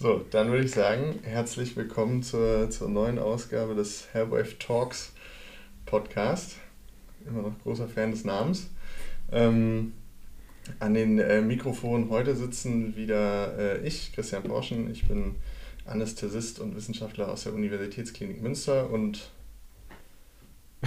So, dann würde ich sagen, herzlich willkommen zur, zur neuen Ausgabe des Hairwave Talks Podcast. Immer noch großer Fan des Namens. Ähm, an den äh, Mikrofonen heute sitzen wieder äh, ich, Christian Porschen. Ich bin Anästhesist und Wissenschaftler aus der Universitätsklinik Münster und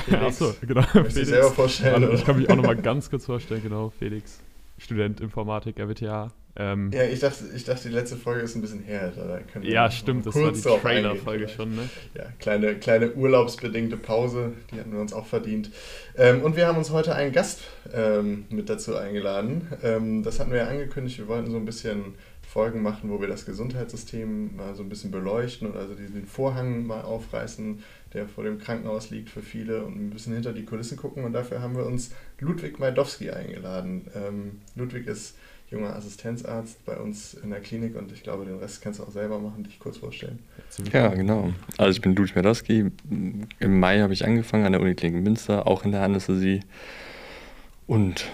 Felix. Achso, genau. Felix. Ich selber vorstellen. Ich kann mich auch nochmal ganz kurz vorstellen, genau. Felix, Student Informatik, RWTH. Ähm, ja, ich dachte, ich dachte, die letzte Folge ist ein bisschen her. ja, stimmt, das war die Trailer-Folge schon, ne? Ja, kleine, kleine urlaubsbedingte Pause, die hatten wir uns auch verdient. Ähm, und wir haben uns heute einen Gast ähm, mit dazu eingeladen. Ähm, das hatten wir ja angekündigt, wir wollten so ein bisschen Folgen machen, wo wir das Gesundheitssystem mal so ein bisschen beleuchten und also diesen Vorhang mal aufreißen, der vor dem Krankenhaus liegt für viele und ein bisschen hinter die Kulissen gucken. Und dafür haben wir uns Ludwig Majdowski eingeladen. Ähm, Ludwig ist junger Assistenzarzt bei uns in der Klinik und ich glaube, den Rest kannst du auch selber machen, dich kurz vorstellen. Ja, genau. Also ich bin Ludwig Medowski. Im Mai habe ich angefangen an der Uniklinik Münster, auch in der Anästhesie. Und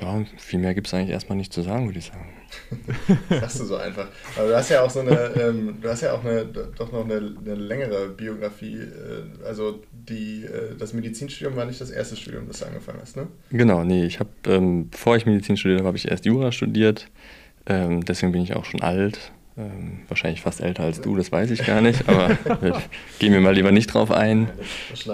ja, viel mehr gibt es eigentlich erstmal nicht zu sagen, würde ich sagen. Sagst du so einfach. Aber du hast ja auch so eine, ähm, du hast ja auch eine, doch noch eine, eine längere Biografie. Äh, also die, äh, das Medizinstudium war nicht das erste Studium, das du angefangen hast, ne? Genau, nee, ich habe, ähm, bevor ich Medizin studiert habe, habe ich erst Jura studiert. Ähm, deswegen bin ich auch schon alt. Ähm, wahrscheinlich fast älter als du, das weiß ich gar nicht, aber gehen wir mal lieber nicht drauf ein.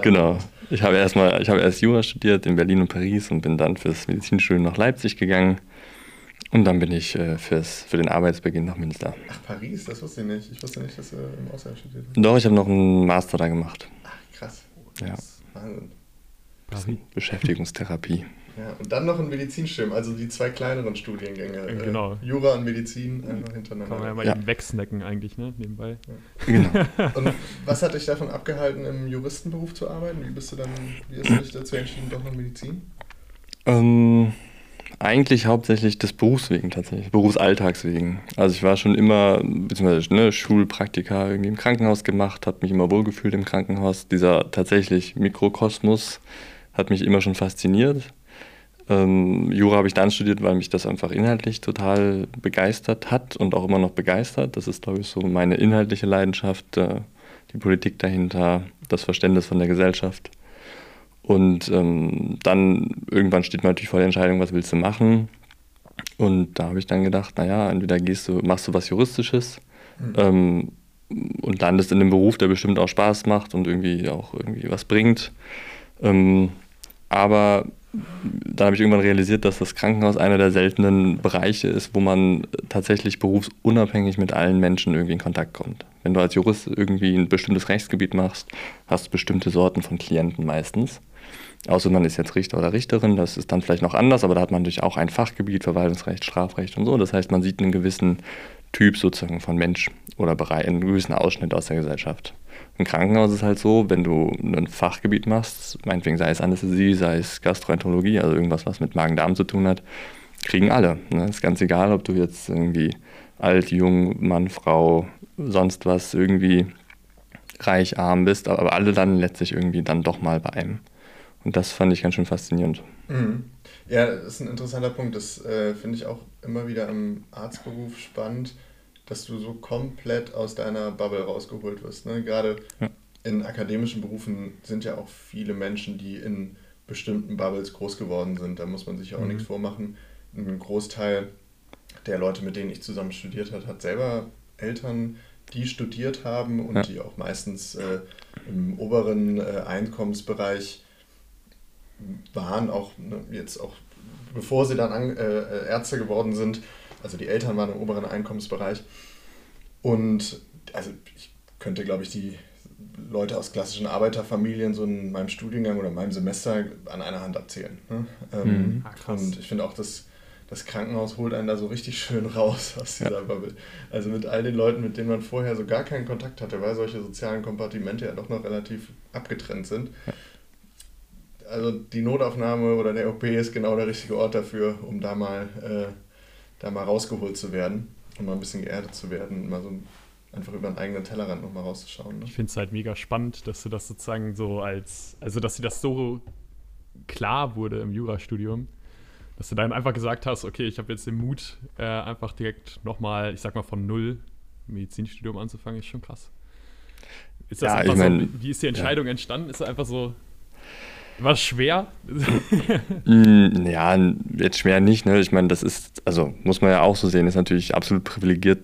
Genau. Ich habe erst mal, ich habe erst Jura studiert in Berlin und Paris und bin dann fürs Medizinstudium nach Leipzig gegangen. Und dann bin ich äh, fürs, für den Arbeitsbeginn nach Münster. Ach, Paris, das wusste ich nicht. Ich wusste nicht, dass du im Ausland studiert hast. Doch, ich habe noch einen Master da gemacht. Ach, krass. Ja. Wahnsinn. Paris. Beschäftigungstherapie. Ja, und dann noch ein Medizinstudium, also die zwei kleineren Studiengänge. Äh, genau. Jura und Medizin einfach hintereinander. Kann man ja mal ja. eben wegsnacken eigentlich, ne, nebenbei. Ja. Genau. und was hat dich davon abgehalten, im Juristenberuf zu arbeiten? Wie bist du dann, wie hast du dich dazu entschieden, doch noch Medizin? Ähm, eigentlich hauptsächlich des Berufs wegen tatsächlich, Berufsalltags wegen. Also ich war schon immer, beziehungsweise ne, Schulpraktika irgendwie im Krankenhaus gemacht, habe mich immer wohlgefühlt im Krankenhaus. Dieser tatsächlich Mikrokosmos hat mich immer schon fasziniert. Ähm, Jura habe ich dann studiert, weil mich das einfach inhaltlich total begeistert hat und auch immer noch begeistert. Das ist, glaube ich, so meine inhaltliche Leidenschaft, äh, die Politik dahinter, das Verständnis von der Gesellschaft. Und ähm, dann irgendwann steht man natürlich vor der Entscheidung, was willst du machen. Und da habe ich dann gedacht, naja, entweder gehst du, machst du was Juristisches mhm. ähm, und landest in einem Beruf, der bestimmt auch Spaß macht und irgendwie auch irgendwie was bringt. Ähm, aber dann habe ich irgendwann realisiert, dass das Krankenhaus einer der seltenen Bereiche ist, wo man tatsächlich berufsunabhängig mit allen Menschen irgendwie in Kontakt kommt. Wenn du als Jurist irgendwie ein bestimmtes Rechtsgebiet machst, hast du bestimmte Sorten von Klienten meistens. Außer man ist jetzt Richter oder Richterin, das ist dann vielleicht noch anders, aber da hat man natürlich auch ein Fachgebiet, Verwaltungsrecht, Strafrecht und so. Das heißt, man sieht einen gewissen Typ sozusagen von Mensch oder einen gewissen Ausschnitt aus der Gesellschaft. Im Krankenhaus ist es halt so, wenn du ein Fachgebiet machst, meinetwegen sei es Anästhesie, sei es Gastroenterologie, also irgendwas, was mit Magen-Darm zu tun hat, kriegen alle. Ne? Ist ganz egal, ob du jetzt irgendwie alt, jung, Mann, Frau, sonst was irgendwie reich, arm bist, aber alle dann letztlich irgendwie dann doch mal bei einem. Und das fand ich ganz schön faszinierend. Mhm. Ja, das ist ein interessanter Punkt. Das äh, finde ich auch immer wieder im Arztberuf spannend, dass du so komplett aus deiner Bubble rausgeholt wirst. Ne? Gerade ja. in akademischen Berufen sind ja auch viele Menschen, die in bestimmten Bubbles groß geworden sind. Da muss man sich ja auch mhm. nichts vormachen. Ein Großteil der Leute, mit denen ich zusammen studiert habe, hat selber Eltern, die studiert haben und ja. die auch meistens äh, im oberen äh, Einkommensbereich waren, auch ne, jetzt auch bevor sie dann an, äh, Ärzte geworden sind. Also die Eltern waren im oberen Einkommensbereich. Und also ich könnte, glaube ich, die Leute aus klassischen Arbeiterfamilien so in meinem Studiengang oder in meinem Semester an einer Hand abzählen. Ne? Ähm, mhm. ah, und ich finde auch, das, das Krankenhaus holt einen da so richtig schön raus aus dieser ja. Bubble. Also mit all den Leuten, mit denen man vorher so gar keinen Kontakt hatte, weil solche sozialen Kompartimente ja doch noch relativ abgetrennt sind. Ja also die Notaufnahme oder der OP ist genau der richtige Ort dafür, um da mal, äh, da mal rausgeholt zu werden und mal ein bisschen geerdet zu werden und mal so einfach über einen eigenen Tellerrand nochmal rauszuschauen. Ne? Ich finde es halt mega spannend, dass du das sozusagen so als, also dass dir das so klar wurde im Jurastudium, dass du dann einfach gesagt hast, okay, ich habe jetzt den Mut, äh, einfach direkt nochmal, ich sag mal von null Medizinstudium anzufangen, ist schon krass. Ist das Ja, einfach ich mein, so, wie ist die Entscheidung entstanden? Ist es einfach so, war es schwer? Mm, Ja, jetzt schwer nicht, ne? Ich meine, das ist, also muss man ja auch so sehen, ist natürlich absolut privilegiert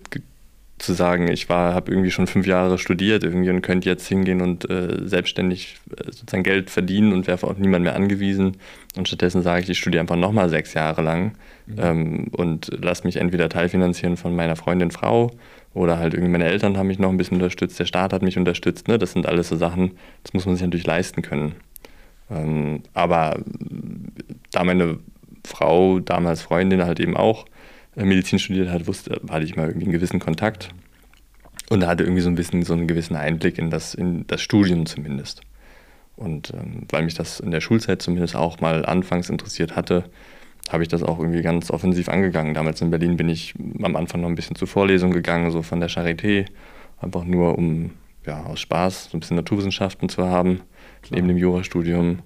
zu sagen, ich war, habe irgendwie schon fünf Jahre studiert irgendwie und könnte jetzt hingehen und äh, selbstständig äh, sozusagen Geld verdienen und wäre auf niemand mehr angewiesen. Und stattdessen sage ich, ich studiere einfach nochmal sechs Jahre lang ähm, und lasse mich entweder teilfinanzieren von meiner Freundin Frau oder halt irgendwie meine Eltern haben mich noch ein bisschen unterstützt, der Staat hat mich unterstützt. Ne? Das sind alles so Sachen, das muss man sich natürlich leisten können. Ähm, aber da meine Frau, damals Freundin, halt eben auch äh, Medizin studiert hat, wusste, hatte ich mal irgendwie einen gewissen Kontakt und hatte irgendwie so ein bisschen so einen gewissen Einblick in das, in das Studium zumindest. Und ähm, weil mich das in der Schulzeit zumindest auch mal anfangs interessiert hatte, habe ich das auch irgendwie ganz offensiv angegangen. Damals in Berlin bin ich am Anfang noch ein bisschen zur Vorlesung gegangen, so von der Charité, einfach nur um ja, aus Spaß so ein bisschen Naturwissenschaften zu haben, neben dem Jurastudium.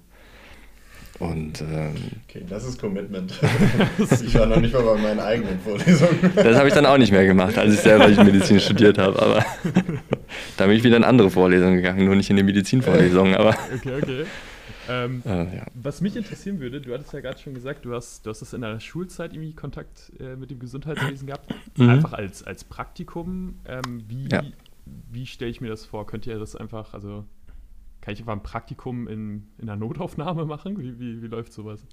Und ähm, Okay, das ist Commitment. ich war noch nicht mal bei meinen eigenen Vorlesungen. das habe ich dann auch nicht mehr gemacht, als ich selber Medizin studiert habe. Aber da bin ich wieder in andere Vorlesungen gegangen, nur nicht in die Medizinvorlesungen. Aber Okay, okay. Ähm, äh, ja. was mich interessieren würde, du hattest ja gerade schon gesagt, du hast, du hast das in deiner Schulzeit irgendwie Kontakt äh, mit dem Gesundheitswesen gehabt. Mhm. Einfach als, als Praktikum. Ähm, wie Ja. wie stelle ich mir das vor? Könnt ihr das einfach, also kann ich einfach ein Praktikum in, in einer Notaufnahme machen? Wie, wie, wie läuft sowas?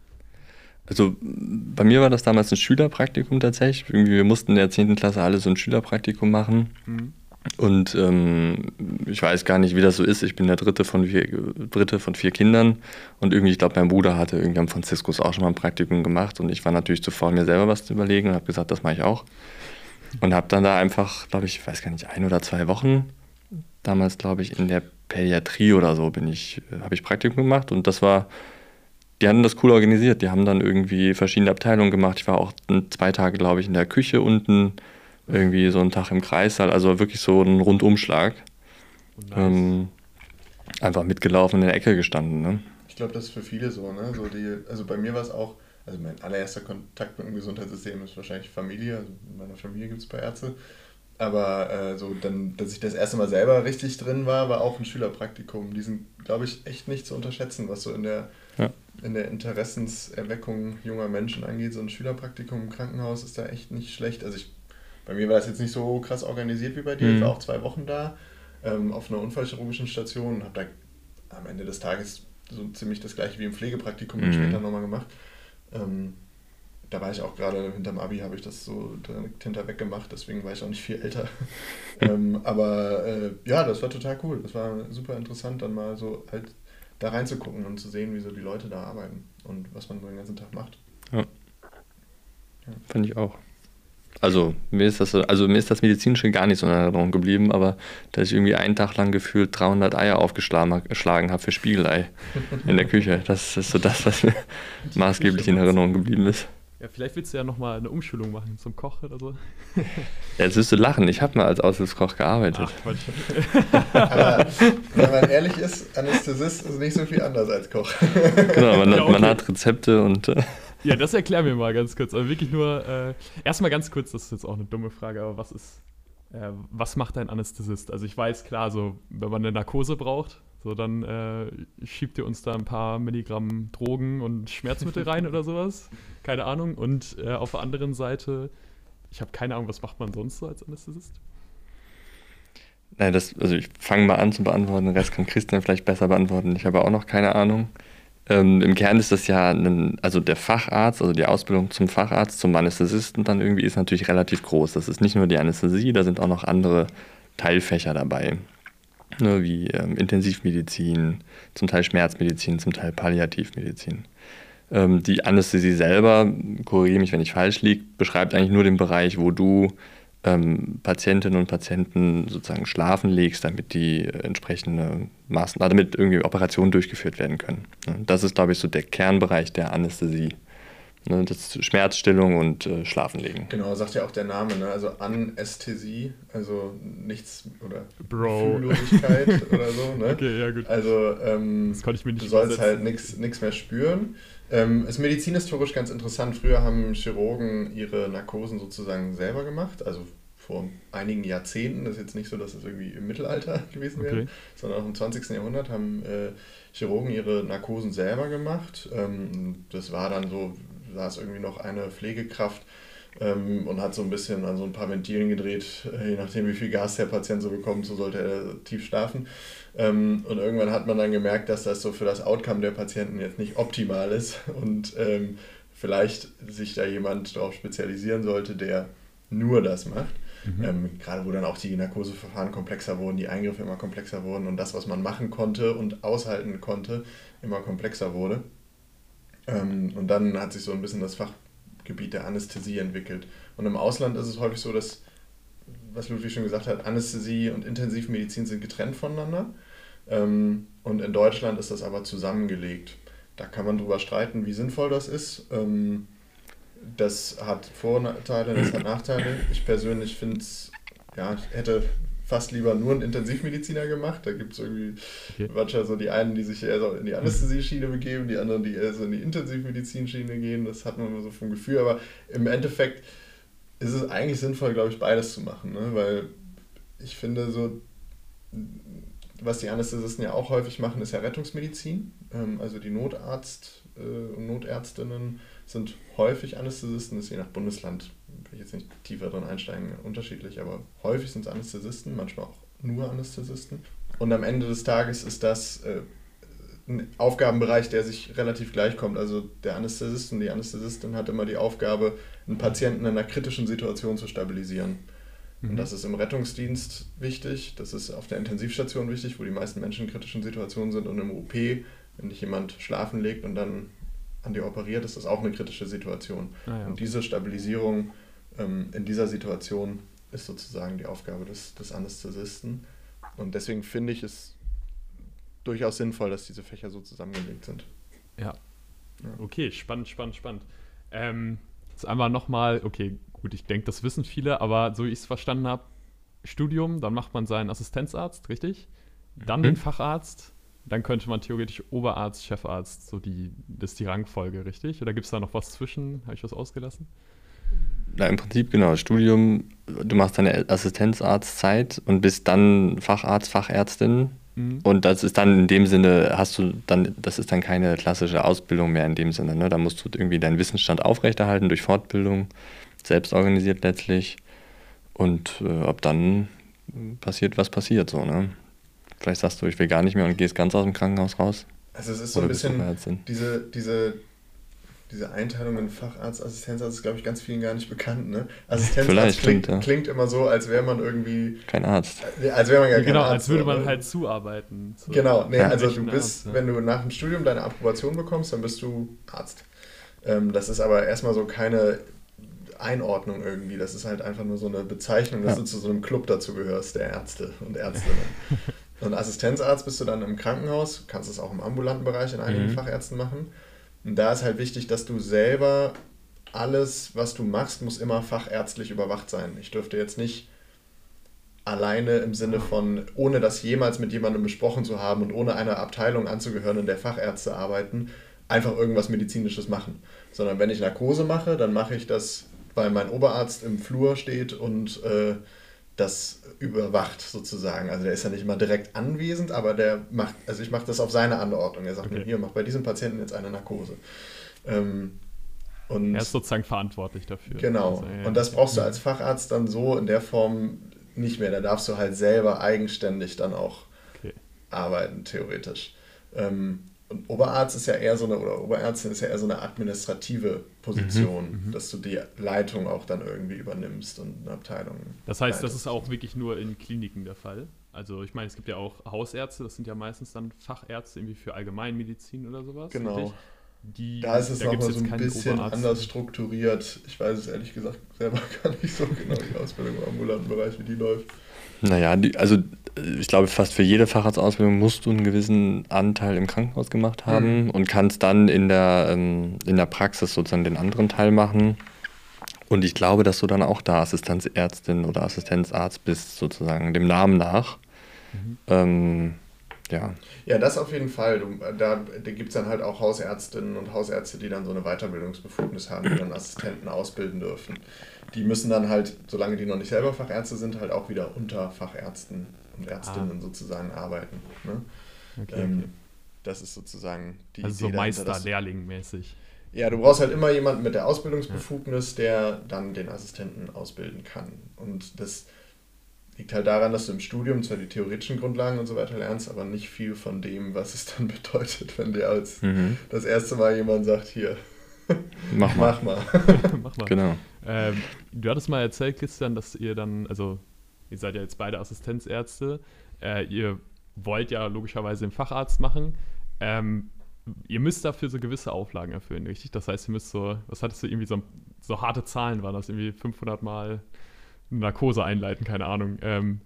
Also bei mir war das damals ein Schülerpraktikum tatsächlich. Irgendwie, wir mussten in der 10. Klasse alle so ein Schülerpraktikum machen. Mhm. Und ähm, ich weiß gar nicht, wie das so ist. Ich bin der dritte von vier, dritte von vier Kindern. Und irgendwie, ich glaube, mein Bruder hatte irgendwie am Franziskus auch schon mal ein Praktikum gemacht. Und ich war natürlich zu faul, mir selber was zu überlegen und habe gesagt, das mache ich auch. Und habe dann da einfach, glaube ich, ich weiß gar nicht, ein oder zwei Wochen, damals glaube ich in der Pädiatrie oder so, bin ich, äh, habe ich Praktikum gemacht. Und das war, die haben das cool organisiert. Die haben dann irgendwie verschiedene Abteilungen gemacht. Ich war auch zwei Tage, glaube ich, in der Küche unten, irgendwie so einen Tag im Kreissaal. Also wirklich so ein Rundumschlag. Und nice. Ähm, einfach mitgelaufen in der Ecke gestanden. Ne? Ich glaube, das ist für viele so, ne? So die, also bei mir war es auch, also mein allererster Kontakt mit dem Gesundheitssystem ist wahrscheinlich Familie. Also in meiner Familie gibt es ein paar Ärzte. Aber äh, so dann, dass ich das erste Mal selber richtig drin war, war auch ein Schülerpraktikum. Die sind, glaube ich, echt nicht zu unterschätzen, was so in der, Ja. in der Interessenserweckung junger Menschen angeht. So ein Schülerpraktikum im Krankenhaus ist da echt nicht schlecht. Also ich, bei mir war das jetzt nicht so krass organisiert wie bei dir. Ich Mhm. war auch zwei Wochen da ähm, auf einer unfallchirurgischen Station und habe da am Ende des Tages so ziemlich das gleiche wie im Pflegepraktikum Mhm. später nochmal gemacht. Ähm, da war ich auch gerade hinterm Abi, habe ich das so direkt hinterweg gemacht, deswegen war ich auch nicht viel älter. ähm, aber äh, ja, das war total cool. Das war super interessant, dann mal so halt da reinzugucken und zu sehen, wie so die Leute da arbeiten und was man so den ganzen Tag macht. Fand ich auch. Also mir ist das so, also mir ist das medizinische gar nicht so in Erinnerung geblieben, aber dass ich irgendwie einen Tag lang gefühlt 300 Eier aufgeschlagen geschlagen habe für Spiegelei in der Küche. Das ist so das, was mir maßgeblich in Erinnerung geblieben ist. Ja, vielleicht willst du ja nochmal eine Umschulung machen zum Koch oder so. Ja, jetzt wirst du lachen. Ich habe mal als Aushilfskoch gearbeitet. Ach, Quatsch. Aber wenn man ehrlich ist, Anästhesist ist nicht so viel anders als Koch. Genau, man, Ja, hat, man okay. hat Rezepte und äh, Ja, das erklär mir mal ganz kurz. Also wirklich nur, äh, erstmal ganz kurz, das ist jetzt auch eine dumme Frage, aber was ist, äh, was macht ein Anästhesist? Also ich weiß, klar, so, wenn man eine Narkose braucht, so dann äh, schiebt ihr uns da ein paar Milligramm Drogen und Schmerzmittel rein oder sowas. Keine Ahnung. Und äh, auf der anderen Seite, ich habe keine Ahnung, was macht man sonst so als Anästhesist? Nein, das, also ich fange mal an zu beantworten, den Rest kann Christian vielleicht besser beantworten. Ich habe auch noch keine Ahnung. Ähm, Im Kern ist das ja, ein, also der Facharzt, also die Ausbildung zum Facharzt, zum Anästhesisten dann irgendwie ist natürlich relativ groß. Das ist nicht nur die Anästhesie, da sind auch noch andere Teilfächer dabei. Ne, wie ähm, Intensivmedizin, zum Teil Schmerzmedizin, zum Teil Palliativmedizin. Ähm, die Anästhesie selber, korrigiere mich, wenn ich falsch liege, beschreibt eigentlich nur den Bereich, wo du ähm, Patientinnen und Patienten sozusagen schlafen legst, damit die äh, entsprechende Maßnahmen, damit irgendwie Operationen durchgeführt werden können. Ne, Das ist, glaube ich, so der Kernbereich der Anästhesie. Ne, Das ist Schmerzstillung und äh, Schlafenlegen. Genau, sagt ja auch der Name, ne? Also Anästhesie, also nichts oder Bro. Fühllosigkeit oder so, ne? Okay, ja gut. Also ähm, Das konnte ich mir nicht du sollst übersetzen. halt nichts mehr spüren. Ähm, ist medizinhistorisch ganz interessant. Früher haben Chirurgen ihre Narkosen sozusagen selber gemacht, also vor einigen Jahrzehnten, das ist jetzt nicht so, dass es irgendwie im Mittelalter gewesen wäre, okay. sondern auch im 20. Jahrhundert haben äh, Chirurgen ihre Narkosen selber gemacht. Ähm, das war dann so, saß irgendwie noch eine Pflegekraft ähm, und hat so ein bisschen an so ein paar Ventilen gedreht, äh, je nachdem wie viel Gas der Patient so bekommt, so sollte er tief schlafen. Ähm, und irgendwann hat man dann gemerkt, dass das so für das Outcome der Patienten jetzt nicht optimal ist und ähm, vielleicht sich da jemand darauf spezialisieren sollte, der nur das macht. Mhm. Ähm, gerade wo dann auch die Narkoseverfahren komplexer wurden, die Eingriffe immer komplexer wurden und das, was man machen konnte und aushalten konnte, immer komplexer wurde. Ähm, und dann hat sich so ein bisschen das Fachgebiet der Anästhesie entwickelt. Und im Ausland ist es häufig so, dass, was Ludwig schon gesagt hat, Anästhesie und Intensivmedizin sind getrennt voneinander. Ähm, und in Deutschland ist das aber zusammengelegt. Da kann man drüber streiten, wie sinnvoll das ist. Ähm, das hat Vorteile, das hat Nachteile. Ich persönlich finde es, ja, ich hätte fast lieber nur einen Intensivmediziner gemacht. Da gibt es irgendwie okay. manchmal so die einen, die sich eher so in die Anästhesie-Schiene begeben, die anderen, die eher so in die Intensivmedizin-Schiene gehen. Das hat man immer so vom Gefühl. Aber im Endeffekt ist es eigentlich sinnvoll, glaube ich, beides zu machen. Ne? Weil ich finde, so was die Anästhesisten ja auch häufig machen, ist ja Rettungsmedizin. Ähm, also die Notarzt äh, und Notärztinnen sind häufig Anästhesisten, das ist je nach Bundesland, will ich jetzt nicht tiefer drin einsteigen, unterschiedlich, aber häufig sind es Anästhesisten, manchmal auch nur Anästhesisten. Und am Ende des Tages ist das äh, ein Aufgabenbereich, der sich relativ gleich kommt. Also der Anästhesist und die Anästhesistin hat immer die Aufgabe, einen Patienten in einer kritischen Situation zu stabilisieren. Und mhm. das ist im Rettungsdienst wichtig, das ist auf der Intensivstation wichtig, wo die meisten Menschen in kritischen Situationen sind und im OP, wenn dich jemand schlafen legt und dann an dir operiert, ist das auch eine kritische Situation. Ah, ja. Und diese Stabilisierung ähm, in dieser Situation ist sozusagen die Aufgabe des, des Anästhesisten. Und deswegen finde ich es durchaus sinnvoll, dass diese Fächer so zusammengelegt sind. Ja. ja. Okay, spannend, spannend, spannend. Ähm, jetzt einmal nochmal, okay, gut, ich denke, das wissen viele, aber so wie ich es verstanden habe, Studium, dann macht man seinen Assistenzarzt, richtig? Dann mhm. den Facharzt, dann könnte man theoretisch Oberarzt, Chefarzt, so die, das ist die Rangfolge, richtig? Oder gibt es da noch was zwischen? Habe ich was ausgelassen? Na, im Prinzip genau. Studium, du machst deine Assistenzarztzeit und bist dann Facharzt, Fachärztin. Mhm. Und das ist dann in dem Sinne, hast du dann, das ist dann keine klassische Ausbildung mehr in dem Sinne. Ne? Da musst du irgendwie deinen Wissensstand aufrechterhalten durch Fortbildung selbst organisiert letztlich. Und äh, ob dann passiert, was passiert, so, ne? Vielleicht sagst du, ich will gar nicht mehr und gehst ganz aus dem Krankenhaus raus. Also es ist so ein bisschen diese, diese, diese Einteilung in Facharzt, Assistenzarzt ist, glaube ich, ganz vielen gar nicht bekannt. Ne? Assistenzarzt klingt, ja. klingt, immer so, als wäre man irgendwie... Kein Arzt. Äh, als wäre man gar genau, kein Arzt. Genau, als würde man halt zuarbeiten. So. Genau, nee, also du bist, Arzt, ja. wenn du nach dem Studium deine Approbation bekommst, dann bist du Arzt. Ähm, das ist aber erstmal so keine Einordnung irgendwie. Das ist halt einfach nur so eine Bezeichnung, dass ja. du zu so einem Club dazu gehörst, der Ärzte und Ärztinnen. und Assistenzarzt bist du dann im Krankenhaus, kannst es auch im ambulanten Bereich in einigen mhm. Fachärzten machen. Und da ist halt wichtig, dass du selber alles, was du machst, muss immer fachärztlich überwacht sein. Ich dürfte jetzt nicht alleine im Sinne von, ohne das jemals mit jemandem besprochen zu haben und ohne einer Abteilung anzugehören, in der Fachärzte arbeiten, einfach irgendwas Medizinisches machen. Sondern wenn ich Narkose mache, dann mache ich das weil mein Oberarzt im Flur steht und äh, das überwacht sozusagen. Also der ist ja nicht immer direkt anwesend, aber der macht, also ich mache das auf seine Anordnung. Er sagt okay. mir, hier, mach bei diesem Patienten jetzt eine Narkose. Ähm, und er ist sozusagen verantwortlich dafür. Genau. Also, ja. Und das brauchst du als Facharzt dann so in der Form nicht mehr. Da darfst du halt selber eigenständig dann auch okay. arbeiten, theoretisch. Ähm, und Oberarzt ist ja eher so eine, oder Oberärztin ist ja eher so eine administrative Position, mhm, mhm, dass du die Leitung auch dann irgendwie übernimmst und eine Abteilung. Das heißt, leitest. das ist auch wirklich nur in Kliniken der Fall. Also ich meine, es gibt ja auch Hausärzte, das sind ja meistens dann Fachärzte irgendwie für Allgemeinmedizin oder sowas. Genau. Die, da ist es da nochmal so ein bisschen Oberarzt. anders strukturiert. Ich weiß es ehrlich gesagt selber gar nicht so genau, die Ausbildung im ambulanten Bereich, wie die läuft. Naja, die, also ich glaube, fast für jede Facharztausbildung musst du einen gewissen Anteil im Krankenhaus gemacht haben mhm. und kannst dann in der, ähm, in der Praxis sozusagen den anderen Teil machen. Und ich glaube, dass du dann auch da Assistenzärztin oder Assistenzarzt bist, sozusagen dem Namen nach. Mhm. Ähm, ja. Ja, das auf jeden Fall. Du, da da gibt es dann halt auch Hausärztinnen und Hausärzte, die dann so eine Weiterbildungsbefugnis haben, die dann Assistenten ausbilden dürfen. Die müssen dann halt, solange die noch nicht selber Fachärzte sind, halt auch wieder unter Fachärzten und Ärztinnen Ah. sozusagen arbeiten. Ne? Okay, ähm, okay. Das ist sozusagen die Also so Idee dass- Meister-Lehrling-mäßig. Ja, du brauchst halt immer jemanden mit der Ausbildungsbefugnis, der dann den Assistenten ausbilden kann. Und das liegt halt daran, dass du im Studium zwar die theoretischen Grundlagen und so weiter lernst, aber nicht viel von dem, was es dann bedeutet, wenn dir als Mhm. das erste Mal jemand sagt, hier, Mach mal. mach mal. Mach mal. Genau. Ähm, du hattest mal erzählt, Christian, dass ihr dann, also ihr seid ja jetzt beide Assistenzärzte, äh, ihr wollt ja logischerweise den Facharzt machen. Ähm, ihr müsst dafür so gewisse Auflagen erfüllen, richtig? Das heißt, ihr müsst so, was hattest du irgendwie so, so harte Zahlen waren das, irgendwie 500 Mal Narkose einleiten, keine Ahnung. Ähm,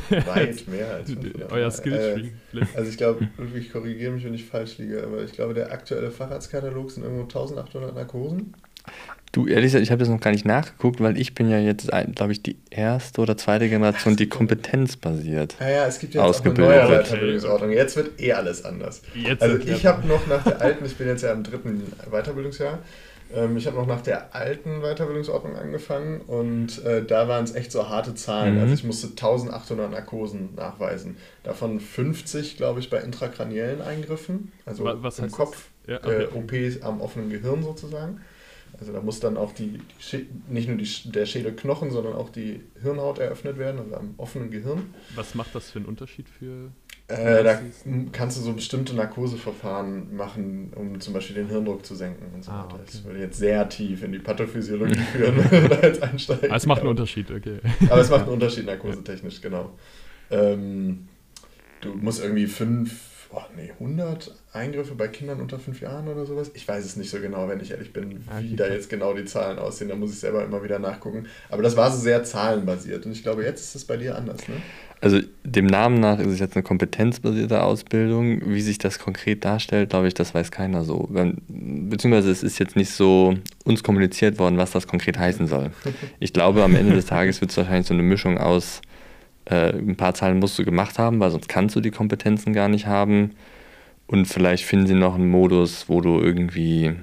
Weit mehr als 500 euer Mal. Skill Äh, Also ich glaube, Ludwig, korrigiere mich, wenn ich falsch liege, aber ich glaube, der aktuelle Facharztkatalog sind irgendwo 1800 Narkosen. Du, ehrlich gesagt, ich habe das noch gar nicht nachgeguckt, weil ich bin ja jetzt, glaube ich, die erste oder zweite Generation, die kompetenzbasiert. Ja, ja, es gibt jetzt auch eine Ausgebildet neue wird. Weiterbildungsordnung. Jetzt wird eh alles anders. jetzt Also ich habe noch nach der alten, ich bin jetzt ja im dritten Weiterbildungsjahr, ähm, ich habe noch nach der alten Weiterbildungsordnung angefangen und äh, da waren es echt so harte Zahlen. Mhm. Also ich musste 1800 Narkosen nachweisen. Davon 50, glaube ich, bei intrakraniellen Eingriffen, also Wa- was im? Kopf, Ja, äh, okay. OPs am offenen Gehirn sozusagen. Also da muss dann auch die, die nicht nur die, der Schädelknochen, sondern auch die Hirnhaut eröffnet werden, also am offenen Gehirn. Was macht das für einen Unterschied für. Äh, da kannst du so bestimmte Narkoseverfahren machen, um zum Beispiel den Hirndruck zu senken und so Ah, weiter. okay. Das würde jetzt sehr tief in die Pathophysiologie führen, wenn wir da jetzt einsteigen. Ah, es macht einen Unterschied, okay. Aber es macht einen Unterschied narkosetechnisch, genau. Ähm, du musst irgendwie fünf, oh, nee, 100 Eingriffe bei Kindern unter fünf Jahren oder sowas. Ich weiß es nicht so genau, wenn ich ehrlich bin, Ah, wie da jetzt genau die Zahlen aussehen. Da muss ich selber immer wieder nachgucken. Aber das war so sehr zahlenbasiert. Und ich glaube, jetzt ist es bei dir anders, ne? Also dem Namen nach ist es jetzt eine kompetenzbasierte Ausbildung. Wie sich das konkret darstellt, glaube ich, das weiß keiner so. Beziehungsweise es ist jetzt nicht so uns kommuniziert worden, was das konkret heißen soll. Ich glaube, am Ende des Tages wird es wahrscheinlich so eine Mischung aus, äh, ein paar Zahlen musst du gemacht haben, weil sonst kannst du die Kompetenzen gar nicht haben. Und vielleicht finden sie noch einen Modus, wo du irgendwie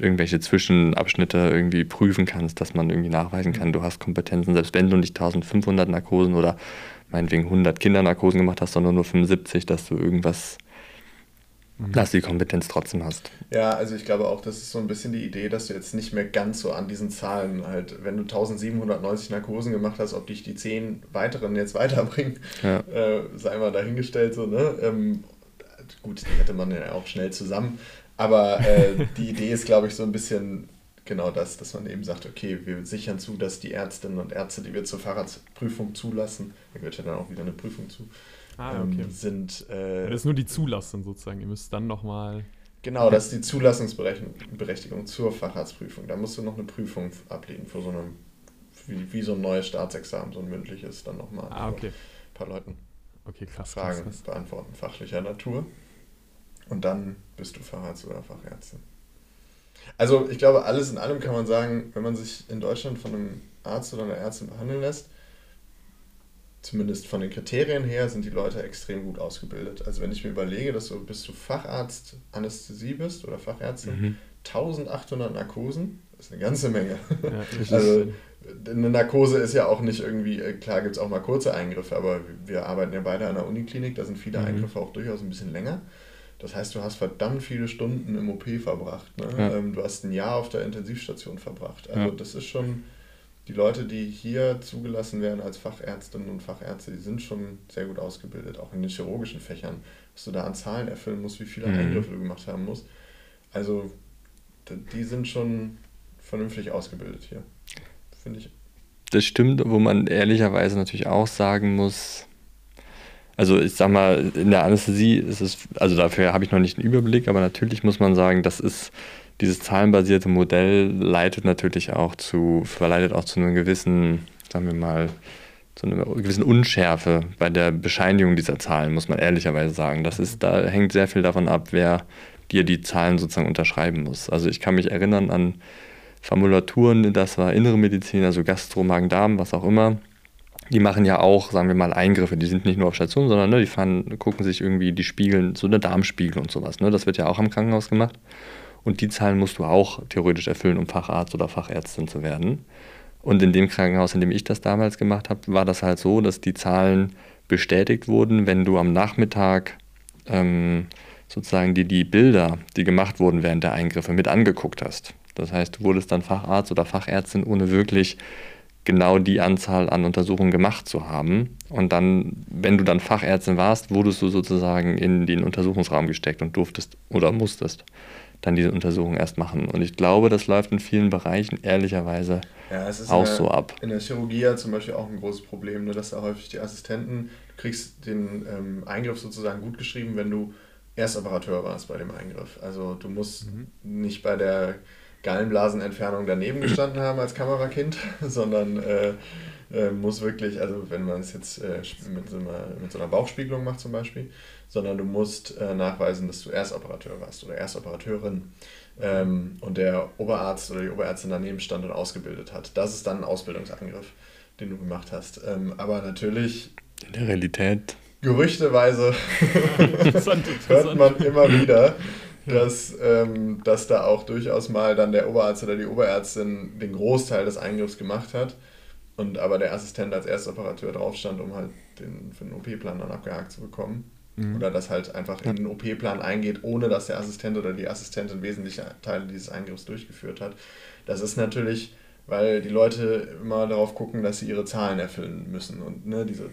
irgendwelche Zwischenabschnitte irgendwie prüfen kannst, dass man irgendwie nachweisen kann, du hast Kompetenzen, selbst wenn du nicht 1500 Narkosen oder meinetwegen 100 Kindernarkosen gemacht hast, sondern nur 75, dass du irgendwas, dass du die Kompetenz trotzdem hast. Ja, also ich glaube auch, das ist so ein bisschen die Idee, dass du jetzt nicht mehr ganz so an diesen Zahlen halt, wenn du 1790 Narkosen gemacht hast, ob dich die 10 weiteren jetzt weiterbringen, Ja. äh, sei mal dahingestellt so, ne? Ähm, gut, die hätte man ja auch schnell zusammen, aber äh, die Idee ist, glaube ich, so ein bisschen genau das, dass man eben sagt, okay, wir sichern zu, dass die Ärztinnen und Ärzte, die wir zur Fahrradprüfung zulassen, da gehört ja dann auch wieder eine Prüfung zu, Ah, okay. ähm, sind... Äh, Das ist nur die Zulassung sozusagen. Ihr müsst dann nochmal. Genau, das ist die Zulassungsberechtigung zur Facharztprüfung. Da musst du noch eine Prüfung ablegen für so eine, wie, wie so ein neues Staatsexamen, so ein mündliches dann nochmal. Ah, okay. Ein paar Leuten Okay, krass. krass, Fragen krass. beantworten, fachlicher Natur. Und dann bist du Facharzt oder Fachärztin. Also ich glaube, alles in allem kann man sagen, wenn man sich in Deutschland von einem Arzt oder einer Ärztin behandeln lässt, zumindest von den Kriterien her, sind die Leute extrem gut ausgebildet. Also wenn ich mir überlege, dass du bis du Facharzt Anästhesie bist oder Fachärztin, Mhm. 1800 Narkosen, das ist eine ganze Menge. Ja, Also eine Narkose ist ja auch nicht irgendwie, äh, klar gibt es auch mal kurze Eingriffe, aber wir arbeiten ja beide an der Uniklinik, da sind viele Mhm. Eingriffe auch durchaus ein bisschen länger. Das heißt, du hast verdammt viele Stunden im OP verbracht. Ne? Ja. Ähm, du hast ein Jahr auf der Intensivstation verbracht. Also Ja. das ist schon, die Leute, die hier zugelassen werden als Fachärztinnen und Fachärzte, die sind schon sehr gut ausgebildet, auch in den chirurgischen Fächern. Was du da an Zahlen erfüllen musst, wie viele Mhm. Eingriffe du gemacht haben musst. Also die sind schon vernünftig ausgebildet hier. Finde ich. Das stimmt, wo man ehrlicherweise natürlich auch sagen muss, also ich sag mal, in der Anästhesie ist es, also dafür habe ich noch nicht einen Überblick, aber natürlich muss man sagen, das ist, dieses zahlenbasierte Modell leitet natürlich auch zu, verleitet auch zu einer gewissen, sagen wir mal, zu einer gewissen Unschärfe bei der Bescheinigung dieser Zahlen, muss man ehrlicherweise sagen. Das ist, da hängt sehr viel davon ab, wer dir die Zahlen sozusagen unterschreiben muss. Also ich kann mich erinnern an Formulaturen, das war innere Medizin, also Gastro, Magen-Darm, was auch immer. die machen ja auch, sagen wir mal, Eingriffe. Die sind nicht nur auf Station, sondern ne, die fahren, gucken sich irgendwie die Spiegeln, so eine Darmspiegel und sowas. Ne? Das wird ja auch am Krankenhaus gemacht. Und die Zahlen musst du auch theoretisch erfüllen, um Facharzt oder Fachärztin zu werden. Und in dem Krankenhaus, in dem ich das damals gemacht habe, war das halt so, dass die Zahlen bestätigt wurden, wenn du am Nachmittag ähm, sozusagen die, die Bilder, die gemacht wurden während der Eingriffe, mit angeguckt hast. Das heißt, du wurdest dann Facharzt oder Fachärztin, ohne wirklich genau die Anzahl an Untersuchungen gemacht zu haben. Und dann, wenn du dann Fachärztin warst, wurdest du sozusagen in den Untersuchungsraum gesteckt und durftest oder musstest dann diese Untersuchung erst machen. Und ich glaube, das läuft in vielen Bereichen ehrlicherweise ja, auch der, so ab. In der Chirurgie ja zum Beispiel auch ein großes Problem, ne, dass da häufig die Assistenten, du kriegst den ähm, Eingriff sozusagen gut geschrieben, wenn du Erstoperateur warst bei dem Eingriff. Also du musst mhm. nicht bei der Gallenblasenentfernung daneben gestanden haben als Kamerakind, sondern äh, äh, muss wirklich, also wenn man es jetzt äh, mit, so einer, mit so einer Bauchspiegelung macht zum Beispiel, sondern du musst äh, nachweisen, dass du Erstoperateur warst oder Erstoperateurin ähm, und der Oberarzt oder die Oberärztin daneben stand und ausgebildet hat. Das ist dann ein Ausbildungsangriff, den du gemacht hast. Ähm, aber natürlich. In der Realität. Gerüchteweise hört man immer wieder, dass, ähm, dass da auch durchaus mal dann der Oberarzt oder die Oberärztin den Großteil des Eingriffs gemacht hat und aber der Assistent als Erstoperateur drauf stand, um halt den, für den OP-Plan dann abgehakt zu bekommen. Mhm. Oder das halt einfach in den OP-Plan eingeht, ohne dass der Assistent oder die Assistentin wesentliche Teile dieses Eingriffs durchgeführt hat. Das ist natürlich, weil die Leute immer darauf gucken, dass sie ihre Zahlen erfüllen müssen und ne, diese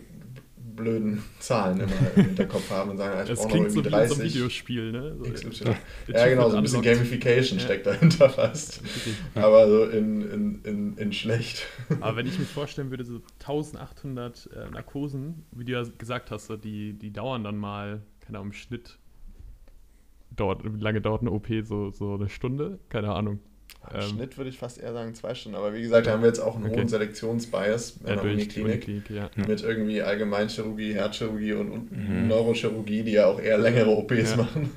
blöden Zahlen immer im Hinterkopf haben und sagen, ich brauche noch irgendwie so 30. So ein Videospiel, ne? So, ja, ja genau, so ein bisschen Gamification ja. steckt dahinter fast. Aber so in, in, in, in schlecht. Aber wenn ich mir vorstellen würde, so 1800 äh, Narkosen, wie du ja gesagt hast, so die, die dauern dann mal, keine Ahnung, im Schnitt dauert, wie lange dauert eine OP? So, so eine Stunde? Keine Ahnung. Im ähm, Schnitt würde ich fast eher sagen zwei Stunden. Aber wie gesagt, da haben wir jetzt auch einen okay. hohen Selektionsbias in ja, der Uniklinik. Uniklinik, ja. Mit irgendwie Allgemeinchirurgie, Herzchirurgie und, und mhm. Neurochirurgie, die ja auch eher längere OPs ja. machen.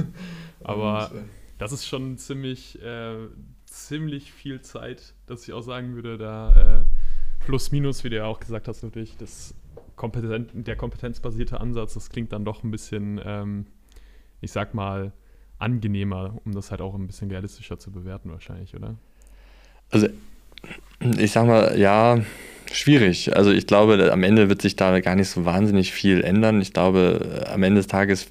Aber und, äh, das ist schon ziemlich, äh, ziemlich viel Zeit, dass ich auch sagen würde, da äh, plus minus, wie du ja auch gesagt hast, natürlich, das Kompetent, der kompetenzbasierte Ansatz, das klingt dann doch ein bisschen, ähm, ich sag mal, angenehmer, um das halt auch ein bisschen realistischer zu bewerten wahrscheinlich, oder? Also ich sag mal, ja, schwierig. Also ich glaube, am Ende wird sich da gar nicht so wahnsinnig viel ändern. Ich glaube, am Ende des Tages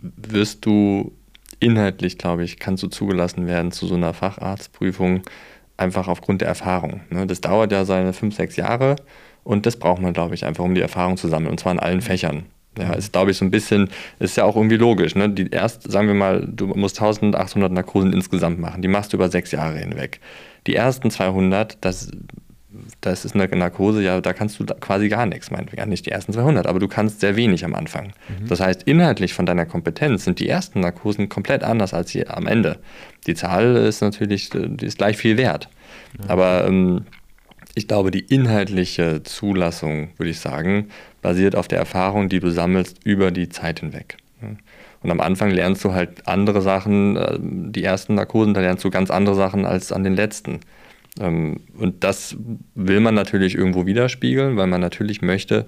wirst du inhaltlich, glaube ich, kannst du zugelassen werden zu so einer Facharztprüfung, einfach aufgrund der Erfahrung. Ne? Das dauert ja seine fünf, sechs Jahre und das braucht man, glaube ich, einfach, um die Erfahrung zu sammeln und zwar in allen Fächern. Ja, ist, glaube ich, so ein bisschen, ist ja auch irgendwie logisch. Ne? Die erst, sagen wir mal, du musst 1800 Narkosen insgesamt machen. Die machst du über sechs Jahre hinweg. Die ersten 200, das, das ist eine Narkose, ja, da kannst du quasi gar nichts, meinetwegen. Nicht die ersten 200, aber du kannst sehr wenig am Anfang. Mhm. Das heißt, inhaltlich von deiner Kompetenz sind die ersten Narkosen komplett anders als die am Ende. Die Zahl ist natürlich, die ist gleich viel wert. Mhm. Aber ähm, ich glaube, die inhaltliche Zulassung, würde ich sagen, basiert auf der Erfahrung, die du sammelst über die Zeit hinweg. Und am Anfang lernst du halt andere Sachen, äh, die ersten Narkosen, da lernst du ganz andere Sachen als an den letzten. Ähm, und das will man natürlich irgendwo widerspiegeln, weil man natürlich möchte,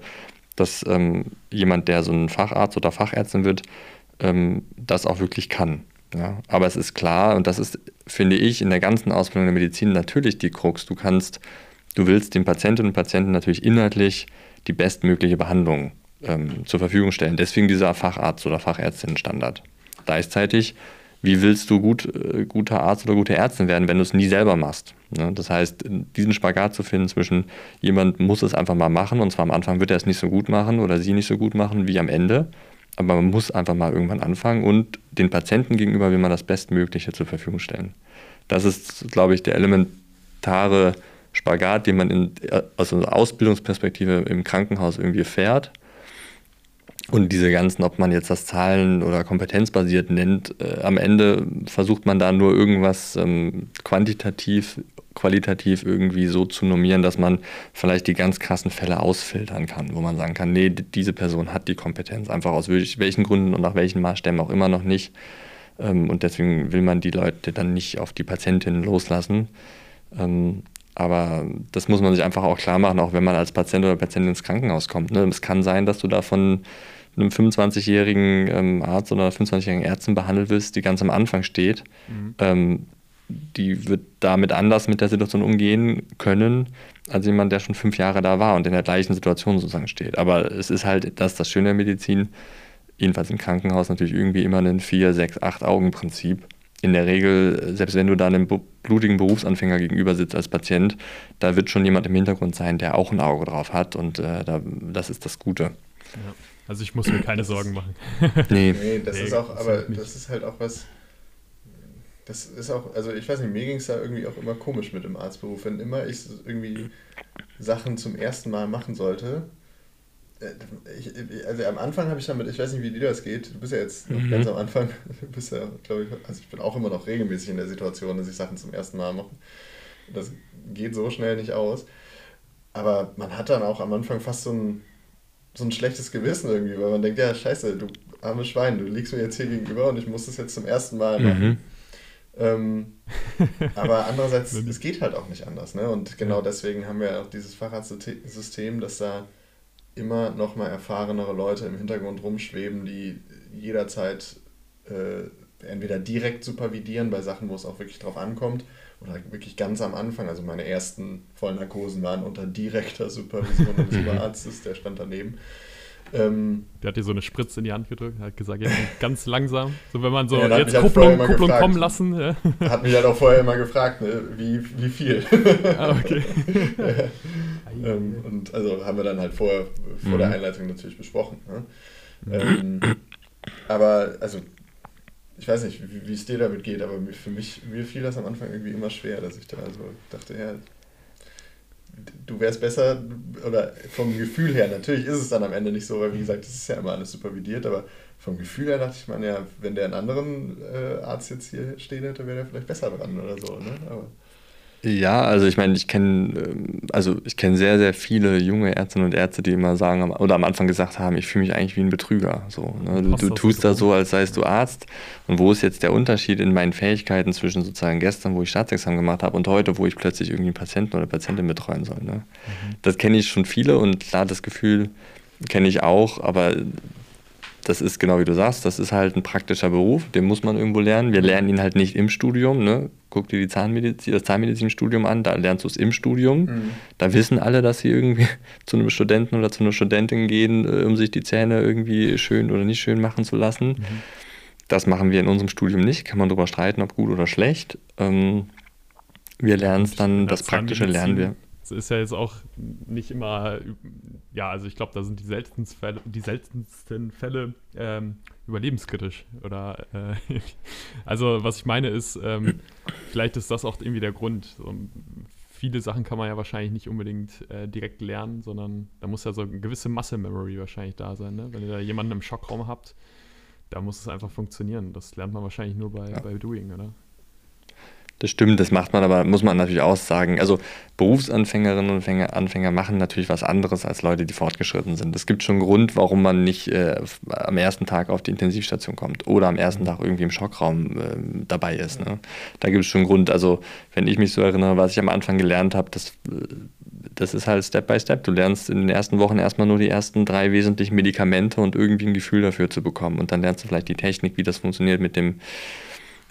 dass ähm, jemand, der so ein Facharzt oder Fachärztin wird, ähm, das auch wirklich kann. Ja, aber es ist klar, und das ist, finde ich, in der ganzen Ausbildung der Medizin natürlich die Krux. Du kannst Du willst den Patientinnen und Patienten natürlich inhaltlich die bestmögliche Behandlung ähm, zur Verfügung stellen. Deswegen dieser Facharzt- oder Fachärztinnenstandard. Gleichzeitig, wie willst du gut, äh, guter Arzt oder gute Ärztin werden, wenn du es nie selber machst? Ne? Das heißt, diesen Spagat zu finden zwischen jemand muss es einfach mal machen und zwar am Anfang wird er es nicht so gut machen oder sie nicht so gut machen wie am Ende, aber man muss einfach mal irgendwann anfangen und den Patienten gegenüber will man das Bestmögliche zur Verfügung stellen. Das ist, glaube ich, der elementare Spagat, den man in, aus einer Ausbildungsperspektive im Krankenhaus irgendwie fährt. Und diese ganzen, ob man jetzt das Zahlen- oder kompetenzbasiert nennt, äh, am Ende versucht man da nur irgendwas ähm, quantitativ, qualitativ irgendwie so zu normieren, dass man vielleicht die ganz krassen Fälle ausfiltern kann, wo man sagen kann, nee, diese Person hat die Kompetenz, einfach aus welchen Gründen und nach welchen Maßstäben auch immer noch nicht. Ähm, und deswegen will man die Leute dann nicht auf die Patientinnen loslassen. Ähm, Aber das muss man sich einfach auch klar machen, auch wenn man als Patient oder Patientin ins Krankenhaus kommt. Ne? Es kann sein, dass du da von einem 25-jährigen ähm, Arzt oder 25-jährigen Ärztin behandelt wirst, die ganz am Anfang steht. Mhm. Ähm, die wird damit anders mit der Situation umgehen können, als jemand, der schon fünf Jahre da war und in der gleichen Situation sozusagen steht. Aber es ist halt, das das Schöne der Medizin, jedenfalls im Krankenhaus natürlich irgendwie immer ein 4, 6, 8 Augen-Prinzip. In der Regel, selbst wenn du da einem blutigen Berufsanfänger gegenüber sitzt als Patient, da wird schon jemand im Hintergrund sein, der auch ein Auge drauf hat und äh, da, das ist das Gute. Ja. Also ich muss mir keine Sorgen machen. nee. nee, das nee, ist auch, aber das ist halt auch was, das ist auch, also ich weiß nicht, mir ging es da irgendwie auch immer komisch mit dem Arztberuf. Wenn immer ich irgendwie Sachen zum ersten Mal machen sollte, ich, also am Anfang habe ich damit, ich weiß nicht, wie dir das geht, du bist ja jetzt mhm. ganz am Anfang, du bist ja, glaube ich, also ich bin auch immer noch regelmäßig in der Situation, dass ich Sachen zum ersten Mal mache. Das geht so schnell nicht aus. Aber man hat dann auch am Anfang fast so ein, so ein schlechtes Gewissen irgendwie, weil man denkt, ja, scheiße, du armes Schwein, du liegst mir jetzt hier gegenüber und ich muss das jetzt zum ersten Mal machen. Mhm. Ähm, aber andererseits, es geht halt auch nicht anders. Ne? Und genau deswegen haben wir auch dieses Fahrradsystem, dass da immer noch mal erfahrenere Leute im Hintergrund rumschweben, die jederzeit äh, entweder direkt supervidieren bei Sachen, wo es auch wirklich drauf ankommt, oder wirklich ganz am Anfang. Also meine ersten Vollnarkosen waren unter direkter Supervision des Oberarztes, der stand daneben. Ähm, der hat dir so eine Spritze in die Hand gedrückt, hat gesagt, ja, ganz langsam. So, wenn man so ja, jetzt Kupplung, halt Kupplung kommen lassen. Ja. Hat mich halt auch vorher immer gefragt, ne, wie, wie viel. Ah, okay. ähm, und also haben wir dann halt vorher, vor mhm. der Einleitung natürlich besprochen. Ne? Ähm, aber, also, ich weiß nicht, wie es dir damit geht, aber für mich, mir fiel das am Anfang irgendwie immer schwer, dass ich da also dachte, ja, du wärst besser oder vom Gefühl her, natürlich ist es dann am Ende nicht so, weil wie gesagt, das ist ja immer alles supervidiert, aber vom Gefühl her dachte ich mir, ja, wenn der einen anderen äh, Arzt jetzt hier stehen hätte, wäre der vielleicht besser dran oder so. Ne? Aber ja, also ich meine, ich kenne ähm, also ich kenne sehr, sehr viele junge Ärztinnen und Ärzte, die immer sagen oder am Anfang gesagt haben, ich fühle mich eigentlich wie ein Betrüger. So, ne? Du, du tust da so, als seist du Arzt. Und wo ist jetzt der Unterschied in meinen Fähigkeiten zwischen sozusagen gestern, wo ich Staatsexamen gemacht habe, und heute, wo ich plötzlich irgendwie einen Patienten oder Patientin betreuen soll? Ne? Mhm. Das kenne ich schon viele und klar, das Gefühl kenne ich auch, aber das ist genau wie du sagst, das ist halt ein praktischer Beruf, den muss man irgendwo lernen. Wir lernen ihn halt nicht im Studium. Ne? Guck dir die Zahnmedizin, das Zahnmedizinstudium an, da lernst du es im Studium. Mhm. Da wissen alle, dass sie irgendwie zu einem Studenten oder zu einer Studentin gehen, äh, um sich die Zähne irgendwie schön oder nicht schön machen zu lassen. Mhm. Das machen wir in unserem Studium nicht, kann man darüber streiten, ob gut oder schlecht. Ähm, wir lernen es dann, das Praktische lernen wir ist ja jetzt auch nicht immer, ja, also ich glaube, da sind die seltensten Fälle, die seltensten Fälle ähm, überlebenskritisch. Oder äh, also was ich meine ist, ähm, vielleicht ist das auch irgendwie der Grund. So, viele Sachen kann man ja wahrscheinlich nicht unbedingt äh, direkt lernen, sondern da muss ja so eine gewisse Muscle Memory wahrscheinlich da sein. Ne? Wenn ihr da jemanden im Schockraum habt, da muss es einfach funktionieren. Das lernt man wahrscheinlich nur bei, ja. bei Doing, oder? Das stimmt, das macht man aber, muss man natürlich auch sagen. Also Berufsanfängerinnen und Anfänger, Anfänger machen natürlich was anderes als Leute, die fortgeschritten sind. Es gibt schon einen Grund, warum man nicht äh, am ersten Tag auf die Intensivstation kommt oder am ersten Tag irgendwie im Schockraum äh, dabei ist. Ne? Da gibt es schon einen Grund. Also wenn ich mich so erinnere, was ich am Anfang gelernt habe, das, das ist halt Step by Step. Du lernst in den ersten Wochen erstmal nur die ersten drei wesentlichen Medikamente und irgendwie ein Gefühl dafür zu bekommen. Und dann lernst du vielleicht die Technik, wie das funktioniert mit dem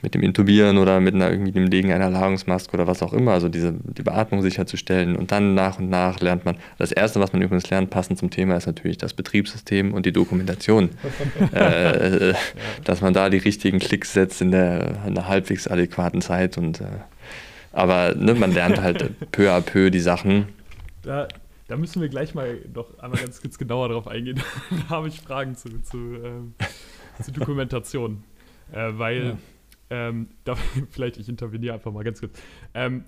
mit dem Intubieren oder mit einer, irgendwie dem Legen einer Lagungsmaske oder was auch immer, also diese, die Beatmung sicherzustellen. Und dann nach und nach lernt man, das Erste, was man übrigens lernt, passend zum Thema, ist natürlich das Betriebssystem und die Dokumentation. äh, dass man da die richtigen Klicks setzt in der, in der halbwegs adäquaten Zeit. Und, äh, aber ne, man lernt halt peu à peu die Sachen. Da, da müssen wir gleich mal noch einmal ganz kurz genauer drauf eingehen. da habe ich Fragen zu, zu, ähm, zu Dokumentation. Äh, weil ja ähm, da, vielleicht ich interveniere einfach mal ganz kurz. Ähm,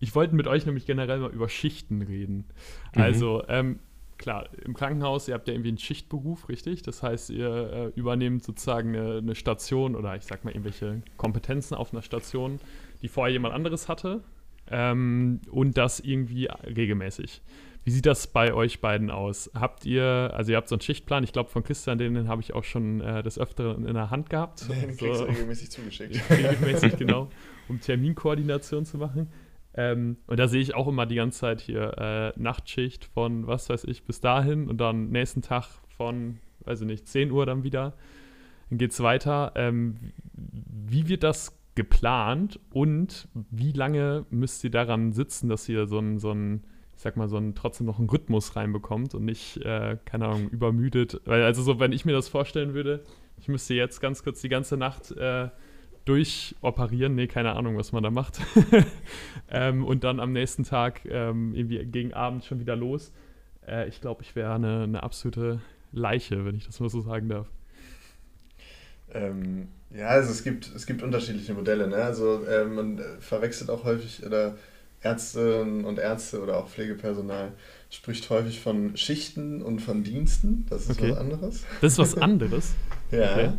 ich wollte mit euch nämlich generell mal über Schichten reden. Mhm. Also, ähm, klar, im Krankenhaus, ihr habt ja irgendwie einen Schichtberuf, richtig? Das heißt, ihr äh, übernehmt sozusagen eine, eine, Station oder ich sag mal irgendwelche Kompetenzen auf einer Station, die vorher jemand anderes hatte. Ähm, und das irgendwie regelmäßig. Wie sieht das bei euch beiden aus? Habt ihr, also ihr habt so einen Schichtplan, ich glaube von Christian, den habe ich auch schon äh, des Öfteren in der Hand gehabt. Den so, kriegst du regelmäßig zugeschickt. regelmäßig, genau, um Terminkoordination zu machen. Ähm, und da sehe ich auch immer die ganze Zeit hier äh, Nachtschicht von was weiß ich bis dahin und dann nächsten Tag von, weiß ich nicht, 10 Uhr dann wieder. Dann geht es weiter. Ähm, wie wird das geplant und wie lange müsst ihr daran sitzen, dass ihr so ein, so ein ich sag mal, so ein, trotzdem noch einen Rhythmus reinbekommt und nicht, äh, keine Ahnung, übermüdet. Weil, also so, wenn ich mir das vorstellen würde, ich müsste jetzt ganz kurz die ganze Nacht äh, durchoperieren, nee, keine Ahnung, was man da macht. ähm, und dann am nächsten Tag ähm, irgendwie gegen Abend schon wieder los. Äh, ich glaube, ich wäre eine, eine absolute Leiche, wenn ich das mal so sagen darf. Ähm, ja, also es gibt, es gibt unterschiedliche Modelle. Ne? Also äh, man verwechselt auch häufig, oder Ärzte und Ärzte oder auch Pflegepersonal spricht häufig von Schichten und von Diensten. Das ist okay. was anderes. Das ist was anderes? ja. Okay.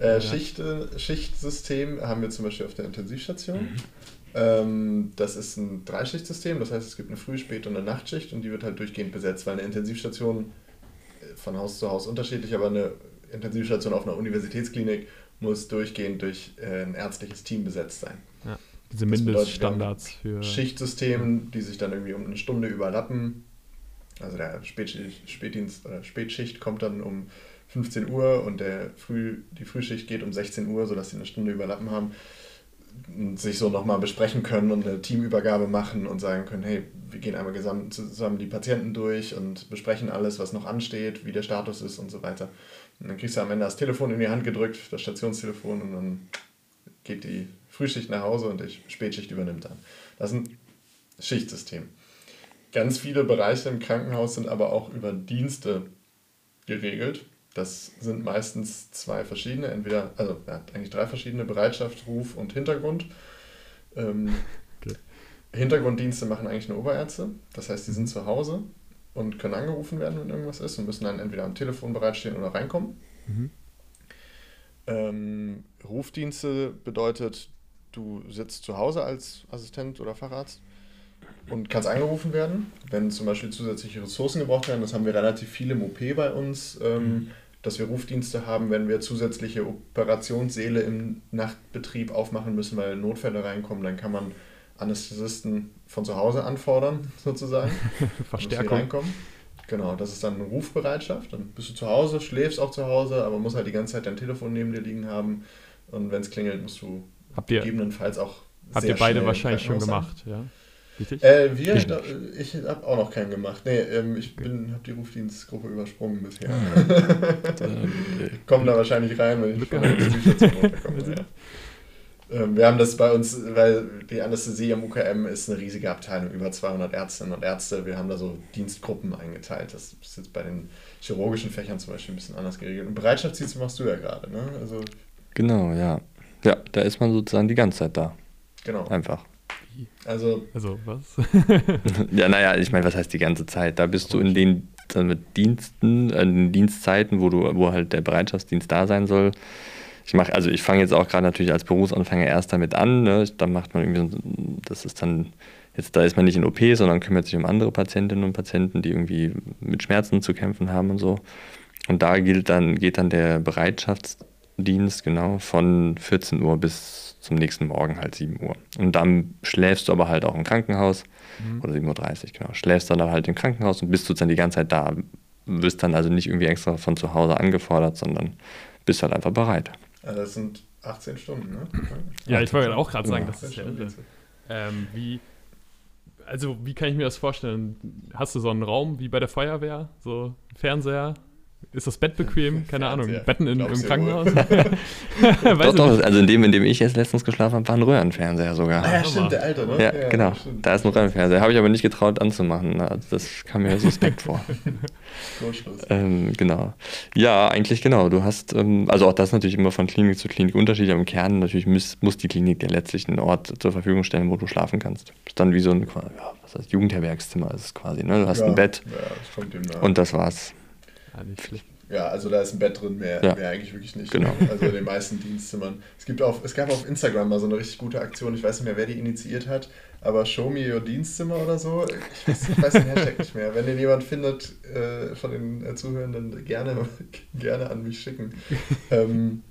Äh, ja. Schicht, Schichtsystem haben wir zum Beispiel auf der Intensivstation. Mhm. Ähm, das ist ein Dreischichtsystem, das heißt, es gibt eine Früh-, Spät- und eine Nachtschicht und die wird halt durchgehend besetzt, weil eine Intensivstation äh, von Haus zu Haus unterschiedlich, aber eine Intensivstation auf einer Universitätsklinik muss durchgehend durch äh, ein ärztliches Team besetzt sein. Ja, diese Mindeststandards für. Schichtsystem, die sich dann irgendwie um eine Stunde überlappen. Also der Spätschicht, Spätdienst oder Spätschicht kommt dann um 15 Uhr und der Früh, die Frühschicht geht um 16 Uhr, sodass sie eine Stunde überlappen haben und sich so nochmal besprechen können und eine Teamübergabe machen und sagen können, hey, wir gehen einmal zusammen die Patienten durch und besprechen alles, was noch ansteht, wie der Status ist und so weiter. Und dann kriegst du am Ende das Telefon in die Hand gedrückt, das Stationstelefon und dann geht die Frühschicht nach Hause und die Spätschicht übernimmt dann. Das ist ein Schichtsystem. Ganz viele Bereiche im Krankenhaus sind aber auch über Dienste geregelt. Das sind meistens zwei verschiedene, entweder, also ja, eigentlich drei verschiedene, Bereitschaft, Ruf und Hintergrund. Ähm, okay. Hintergrunddienste machen eigentlich nur Oberärzte, das heißt, die sind zu Hause und können angerufen werden, wenn irgendwas ist und müssen dann entweder am Telefon bereitstehen oder reinkommen. Mhm. Ähm, Rufdienste bedeutet, du sitzt zu Hause als Assistent oder Facharzt und kannst angerufen werden, wenn zum Beispiel zusätzliche Ressourcen gebraucht werden. Das haben wir relativ viel im OP bei uns. Ähm, mhm dass wir Rufdienste haben, wenn wir zusätzliche Operationssäle im Nachtbetrieb aufmachen müssen, weil Notfälle reinkommen, dann kann man Anästhesisten von zu Hause anfordern, sozusagen. Verstärkung. Reinkommen. Genau, das ist dann eine Rufbereitschaft. Dann bist du zu Hause, schläfst auch zu Hause, aber musst halt die ganze Zeit dein Telefon neben dir liegen haben. Und wenn es klingelt, musst du habt ihr, gegebenenfalls auch. Habt ihr beide wahrscheinlich schon gemacht, ja? Richtig? Äh, wir, ich, ich habe auch noch keinen gemacht. Nee, ähm, ich habe die Rufdienstgruppe übersprungen bisher. Ah. Kommen da wahrscheinlich rein, wenn ich von der Station runterkomme. ja. ähm, wir haben das bei uns, weil die Anästhesie am UKM ist eine riesige Abteilung, über 200 Ärztinnen und Ärzte. Wir haben da so Dienstgruppen eingeteilt. Das ist jetzt bei den chirurgischen Fächern zum Beispiel ein bisschen anders geregelt. Und Bereitschaftsdienst machst du ja gerade, ne? Also, genau, ja. Ja, da ist man sozusagen die ganze Zeit da. Genau. Einfach. Also, also was? ja, naja, ich meine, was heißt die ganze Zeit? Da bist du in den mit Diensten, äh, in den Dienstzeiten, wo du, wo halt der Bereitschaftsdienst da sein soll. Ich mache, also ich fange jetzt auch gerade natürlich als Berufsanfänger erst damit an. Ne? Dann macht man irgendwie, das ist dann jetzt, da ist man nicht in OP, sondern kümmert sich um andere Patientinnen und Patienten, die irgendwie mit Schmerzen zu kämpfen haben und so. Und da gilt dann, geht dann der Bereitschaftsdienst genau von 14 Uhr bis zum nächsten Morgen halt 7 Uhr. Und dann schläfst du aber halt auch im Krankenhaus, mhm. oder 7.30 Uhr, genau, schläfst dann halt im Krankenhaus und bist du dann die ganze Zeit da. Wirst dann also nicht irgendwie extra von zu Hause angefordert, sondern bist halt einfach bereit. Also das sind 18 Stunden, ne? Ja, ich wollte auch gerade sagen, das ist ja ähm, wie, also wie kann ich mir das vorstellen? Hast du so einen Raum wie bei der Feuerwehr, so Fernseher, ist das Bett bequem? Keine ja, Ahnung. Betten in, im Krankenhaus? doch, doch, also in dem, in dem ich jetzt letztens geschlafen habe, war ein Röhrenfernseher sogar. Ah, ja, stimmt, der alte, ne? Ja, ja genau. Stimmt. Da ist ein Röhrenfernseher. Habe ich aber nicht getraut anzumachen. Also das kam mir suspekt vor. ähm, genau. Ja, eigentlich genau. Du hast, ähm, also auch das natürlich immer von Klinik zu Klinik unterschiedlich. Aber im Kern natürlich muss, muss die Klinik dir letztlich einen Ort zur Verfügung stellen, wo du schlafen kannst. Das ist dann wie so ein ja, was heißt, Jugendherbergszimmer ist es quasi. Ne? Du hast ein Bett und das war's. Schlecht. Ja, also da ist ein Bett drin, mehr, ja. mehr eigentlich wirklich nicht. Genau. Also in den meisten Dienstzimmern. Es, gibt auf, es gab auf Instagram mal so eine richtig gute Aktion, ich weiß nicht mehr, wer die initiiert hat, aber Show Me Your Dienstzimmer oder so. Ich weiß, ich weiß den Hashtag nicht mehr. Wenn den jemand findet äh, von den äh, Zuhörenden, gerne, gerne an mich schicken. ähm,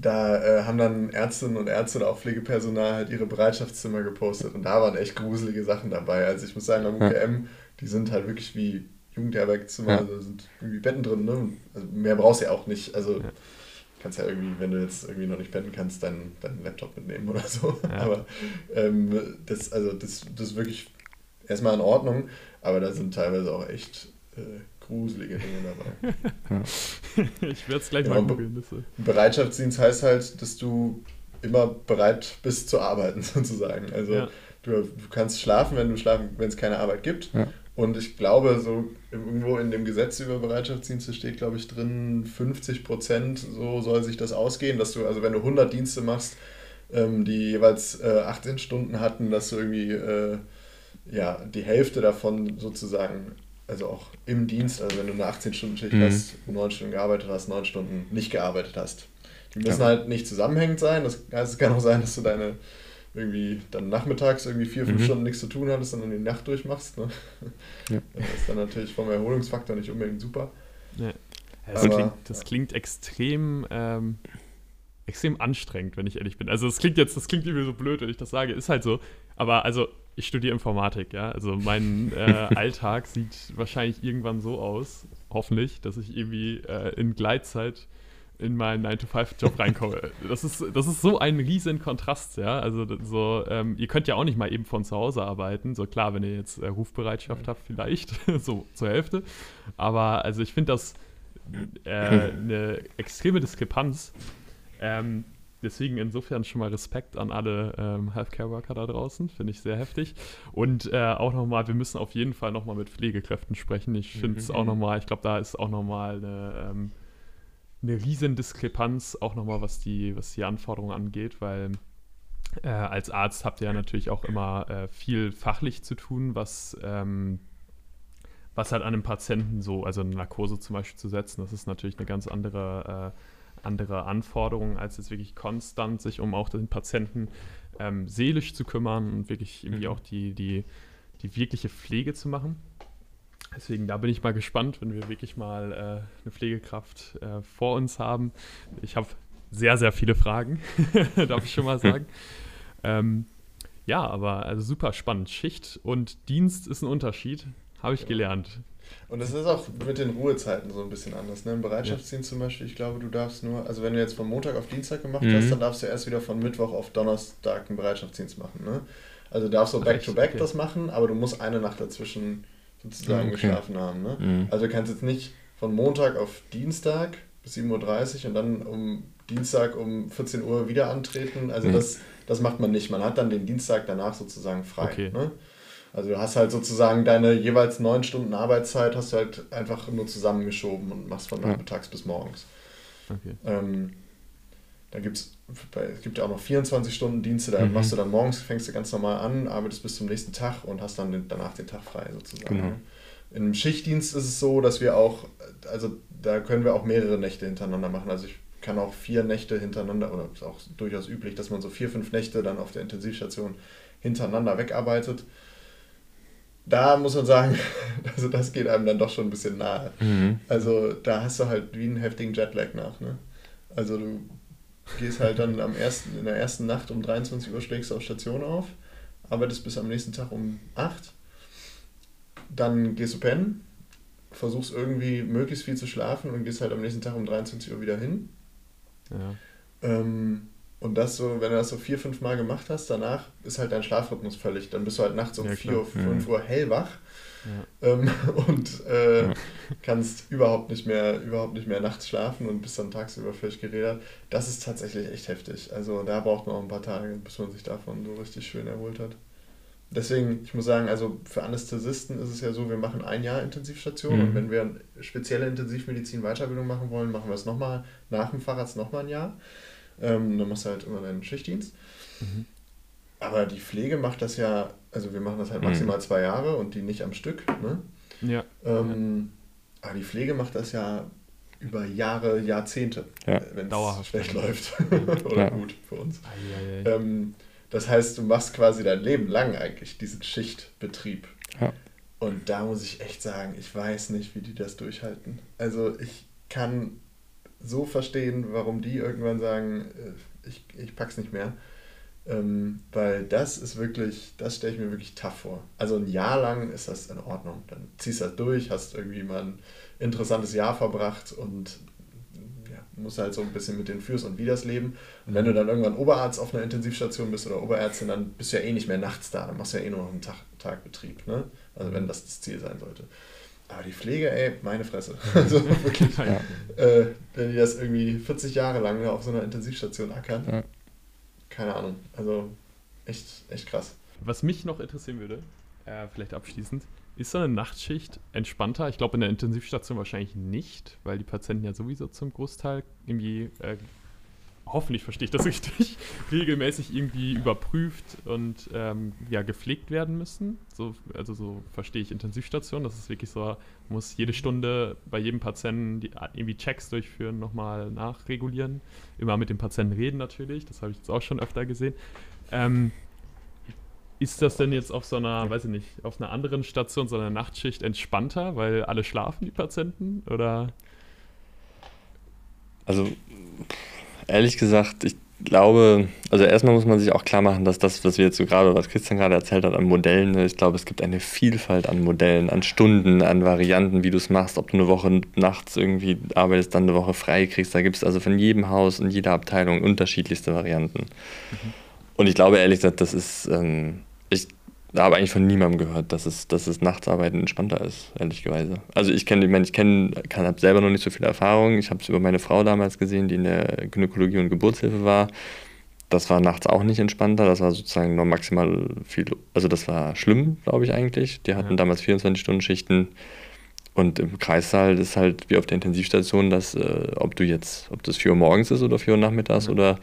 da äh, haben dann Ärztinnen und Ärzte oder auch Pflegepersonal halt ihre Bereitschaftszimmer gepostet und da waren echt gruselige Sachen dabei. Also ich muss sagen, am UKM, die sind halt wirklich wie Jugendherbergzimmer, ja. also sind irgendwie Betten drin, ne? Also mehr brauchst du ja auch nicht. Also ja. kannst ja irgendwie, wenn du jetzt irgendwie noch nicht pennen kannst, deinen, deinen Laptop mitnehmen oder so. Ja. Aber ähm, das, also das, das ist wirklich erstmal in Ordnung, aber da sind teilweise auch echt äh, gruselige Dinge dabei. Ja. ich werde es gleich mal googeln. Bereitschaftsdienst heißt halt, dass du immer bereit bist zu arbeiten, sozusagen. Also ja. du, du kannst schlafen, wenn du schlafen, wenn es keine Arbeit gibt. Und ich glaube, so irgendwo in dem Gesetz über Bereitschaftsdienste steht, glaube ich, drin, 50 Prozent, so soll sich das ausgehen, dass du, also wenn du 100 Dienste machst, ähm, die jeweils äh, 18 Stunden hatten, dass du irgendwie äh, ja, die Hälfte davon sozusagen also auch im Dienst, also wenn du eine 18-Stunden-Schicht mhm. hast, neun Stunden gearbeitet hast, neun Stunden nicht gearbeitet hast. Die müssen ja. halt nicht zusammenhängend sein. Das heißt, es kann auch sein, dass du deine irgendwie dann nachmittags irgendwie vier, fünf mhm. Stunden nichts zu tun hattest und dann die Nacht durchmachst. Ne? Ja. Das ist dann natürlich vom Erholungsfaktor nicht unbedingt super. Ja. Das, Aber, klingt, das klingt extrem, ähm, extrem anstrengend, wenn ich ehrlich bin. Also das klingt jetzt, das klingt irgendwie so blöd, wenn ich das sage. Ist halt so. Aber also ich studiere Informatik, ja. Also mein äh, Alltag sieht wahrscheinlich irgendwann so aus, hoffentlich, dass ich irgendwie äh, in Gleitzeit in meinen 9-to-5-Job reinkomme. Das ist, das ist so ein riesen Kontrast, ja. Also so, ähm, ihr könnt ja auch nicht mal eben von zu Hause arbeiten. So klar, wenn ihr jetzt äh, Rufbereitschaft habt, vielleicht, so zur Hälfte. Aber also ich finde das äh, eine extreme Diskrepanz. Ähm, Deswegen insofern schon mal Respekt an alle ähm, Healthcare-Worker da draußen, finde ich sehr heftig. Und äh, auch nochmal, wir müssen auf jeden Fall nochmal mit Pflegekräften sprechen. Ich finde es mhm. auch nochmal, ich glaube, da ist auch nochmal eine, ähm, eine riesen Diskrepanz, auch nochmal was die, was die Anforderungen angeht, weil äh, als Arzt habt ihr ja natürlich auch immer äh, viel fachlich zu tun, was ähm, was halt an einem Patienten so, also eine Narkose zum Beispiel zu setzen, das ist natürlich eine ganz andere äh, andere Anforderungen, als jetzt wirklich konstant sich um auch den Patienten ähm, seelisch zu kümmern und wirklich irgendwie mhm. auch die, die, die wirkliche Pflege zu machen. Deswegen, da bin ich mal gespannt, wenn wir wirklich mal äh, eine Pflegekraft äh, vor uns haben. Ich habe sehr, sehr viele Fragen, darf ich schon mal sagen. ähm, ja, aber also super spannend. Schicht und Dienst ist ein Unterschied, habe ich gelernt. Und das ist auch mit den Ruhezeiten so ein bisschen anders. Ne? Im Bereitschaftsdienst ja. zum Beispiel, ich glaube, du darfst nur, also wenn du jetzt von Montag auf Dienstag gemacht mhm. hast, dann darfst du erst wieder von Mittwoch auf Donnerstag einen Bereitschaftsdienst machen. Ne? Also darfst du back-to-back okay. das machen, aber du musst eine Nacht dazwischen sozusagen okay. geschlafen haben. Ne? Mhm. Also du kannst jetzt nicht von Montag auf Dienstag bis 7.30 Uhr und dann um Dienstag um 14 Uhr wieder antreten. Also mhm. das, das macht man nicht. Man hat dann den Dienstag danach sozusagen frei. Okay. Ne? Also du hast halt sozusagen deine jeweils neun Stunden Arbeitszeit hast du halt einfach nur zusammengeschoben und machst von nachmittags ja. bis morgens. Okay. Ähm, dann gibt's, es gibt ja auch noch 24 Stunden Dienste, da mhm. machst du dann morgens, fängst du ganz normal an, arbeitest bis zum nächsten Tag und hast dann den, danach den Tag frei sozusagen. Genau. Im Schichtdienst ist es so, dass wir auch, also da können wir auch mehrere Nächte hintereinander machen. Also ich kann auch vier Nächte hintereinander, oder ist auch durchaus üblich, dass man so vier, fünf Nächte dann auf der Intensivstation hintereinander wegarbeitet da muss man sagen, also das geht einem dann doch schon ein bisschen nahe. Mhm. Also da hast du halt wie einen heftigen Jetlag nach. Ne? Also du gehst halt dann am ersten, in der ersten Nacht um 23 Uhr schlägst du auf Station auf, arbeitest bis am nächsten Tag um 8, dann gehst du pennen, versuchst irgendwie möglichst viel zu schlafen und gehst halt am nächsten Tag um 23 Uhr wieder hin. Ja. Ähm, und das so, wenn du das so vier, fünf Mal gemacht hast, danach ist halt dein Schlafrhythmus völlig. Dann bist du halt nachts um ja, vier, Uhr, fünf Uhr hellwach ja. ähm, und äh, ja. kannst überhaupt nicht mehr, überhaupt nicht mehr nachts schlafen und bist dann tagsüber völlig gerädert. Das ist tatsächlich echt heftig. Also da braucht man auch ein paar Tage, bis man sich davon so richtig schön erholt hat. Deswegen, ich muss sagen, also für Anästhesisten ist es ja so, wir machen ein Jahr Intensivstation mhm. und wenn wir spezielle Intensivmedizin Weiterbildung machen wollen, machen wir es nochmal nach dem Facharzt nochmal ein Jahr. Ähm, dann machst du halt immer deinen Schichtdienst. Mhm. Aber die Pflege macht das ja, also wir machen das halt mhm. maximal zwei Jahre und die nicht am Stück. Ne? Ja. Ähm, aber die Pflege macht das ja über Jahre, Jahrzehnte, ja. wenn es schlecht läuft. Oder ja. gut für uns. Ähm, das heißt, du machst quasi dein Leben lang eigentlich diesen Schichtbetrieb. Ja. Und da muss ich echt sagen, ich weiß nicht, wie die das durchhalten. Also ich kann so verstehen, warum die irgendwann sagen, äh, ich, ich pack's nicht mehr. Ähm, weil das ist wirklich, das stelle ich mir wirklich tough vor. Also ein Jahr lang ist das in Ordnung. Dann ziehst du das durch, hast irgendwie mal ein interessantes Jahr verbracht und ja, musst halt so ein bisschen mit den Fürs und Widers leben. Und wenn du dann irgendwann Oberarzt auf einer Intensivstation bist oder Oberärztin, dann bist du ja eh nicht mehr nachts da. Dann machst du ja eh nur noch einen Tag, Tagbetrieb. Ne? Also wenn das das Ziel sein sollte. Aber die Pflege, ey, meine Fresse. Also wirklich, ja. äh, wenn die das irgendwie 40 Jahre lang auf so einer Intensivstation ackern, ja. Keine Ahnung. Also echt, echt krass. Was mich noch interessieren würde, äh, vielleicht abschließend, ist so eine Nachtschicht entspannter? Ich glaube, in der Intensivstation wahrscheinlich nicht, weil die Patienten ja sowieso zum Großteil irgendwie äh, hoffentlich verstehe ich das richtig, regelmäßig irgendwie überprüft und ähm, ja, gepflegt werden müssen. So, also so verstehe ich Intensivstation. Das ist wirklich so, muss jede Stunde bei jedem Patienten die, irgendwie Checks durchführen, nochmal nachregulieren. Immer mit dem Patienten reden natürlich, das habe ich jetzt auch schon öfter gesehen. Ähm, ist das denn jetzt auf so einer, weiß ich nicht, auf einer anderen Station, so einer Nachtschicht entspannter, weil alle schlafen, die Patienten? Oder? Also Ehrlich gesagt, ich glaube, also erstmal muss man sich auch klar machen, dass das, was wir jetzt so gerade, was Christian gerade erzählt hat an Modellen, ne, ich glaube, es gibt eine Vielfalt an Modellen, an Stunden, an Varianten, wie du es machst, ob du eine Woche nachts irgendwie arbeitest, dann eine Woche frei kriegst. Da gibt es also von jedem Haus und jeder Abteilung unterschiedlichste Varianten. Mhm. Und ich glaube ehrlich gesagt, das ist, ähm, habe eigentlich von niemandem gehört, dass es, dass es Nachtsarbeiten entspannter ist, ehrlicherweise. Also ich kenne, ich meine, ich kenne, habe selber noch nicht so viel Erfahrung. Ich habe es über meine Frau damals gesehen, die in der Gynäkologie und Geburtshilfe war. Das war nachts auch nicht entspannter. Das war sozusagen nur maximal viel, also das war schlimm, glaube ich eigentlich. Die hatten ja. damals 24-Stunden-Schichten. Und im Kreissaal ist halt wie auf der Intensivstation, dass, äh, ob du jetzt, ob das 4 Uhr morgens ist oder 4 Uhr nachmittags ja. oder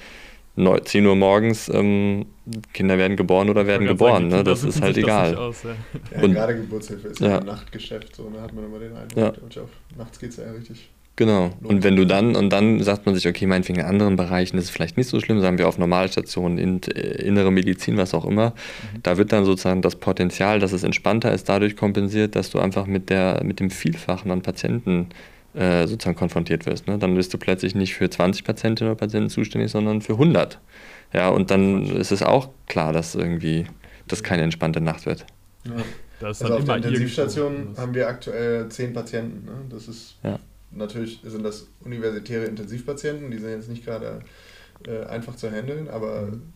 10 Uhr morgens, ähm, Kinder werden geboren oder werden geboren, sagen, ne? das ist halt egal. Aus, ja. Ja, und gerade Geburtshilfe ist ja ein Nachtgeschäft, so, da hat man immer den Eindruck, ja. und auch nachts geht es ja richtig. Genau. Und wenn du dann, und dann sagt man sich, okay, meinetwegen in anderen Bereichen ist es vielleicht nicht so schlimm, sagen wir auf Normalstationen, in, äh, innere Medizin, was auch immer, mhm. da wird dann sozusagen das Potenzial, dass es entspannter ist, dadurch kompensiert, dass du einfach mit, der, mit dem Vielfachen an Patienten äh, sozusagen konfrontiert wirst. Ne? Dann bist du plötzlich nicht für 20 Patientinnen oder Patienten zuständig, sondern für 100. Ja, und dann ist es auch klar, dass irgendwie das keine entspannte Nacht wird. Ja. Das also auf der Intensivstation haben wir aktuell 10 Patienten. Ne? Das ist ja. natürlich sind das universitäre Intensivpatienten, die sind jetzt nicht gerade äh, einfach zu handeln, aber mhm.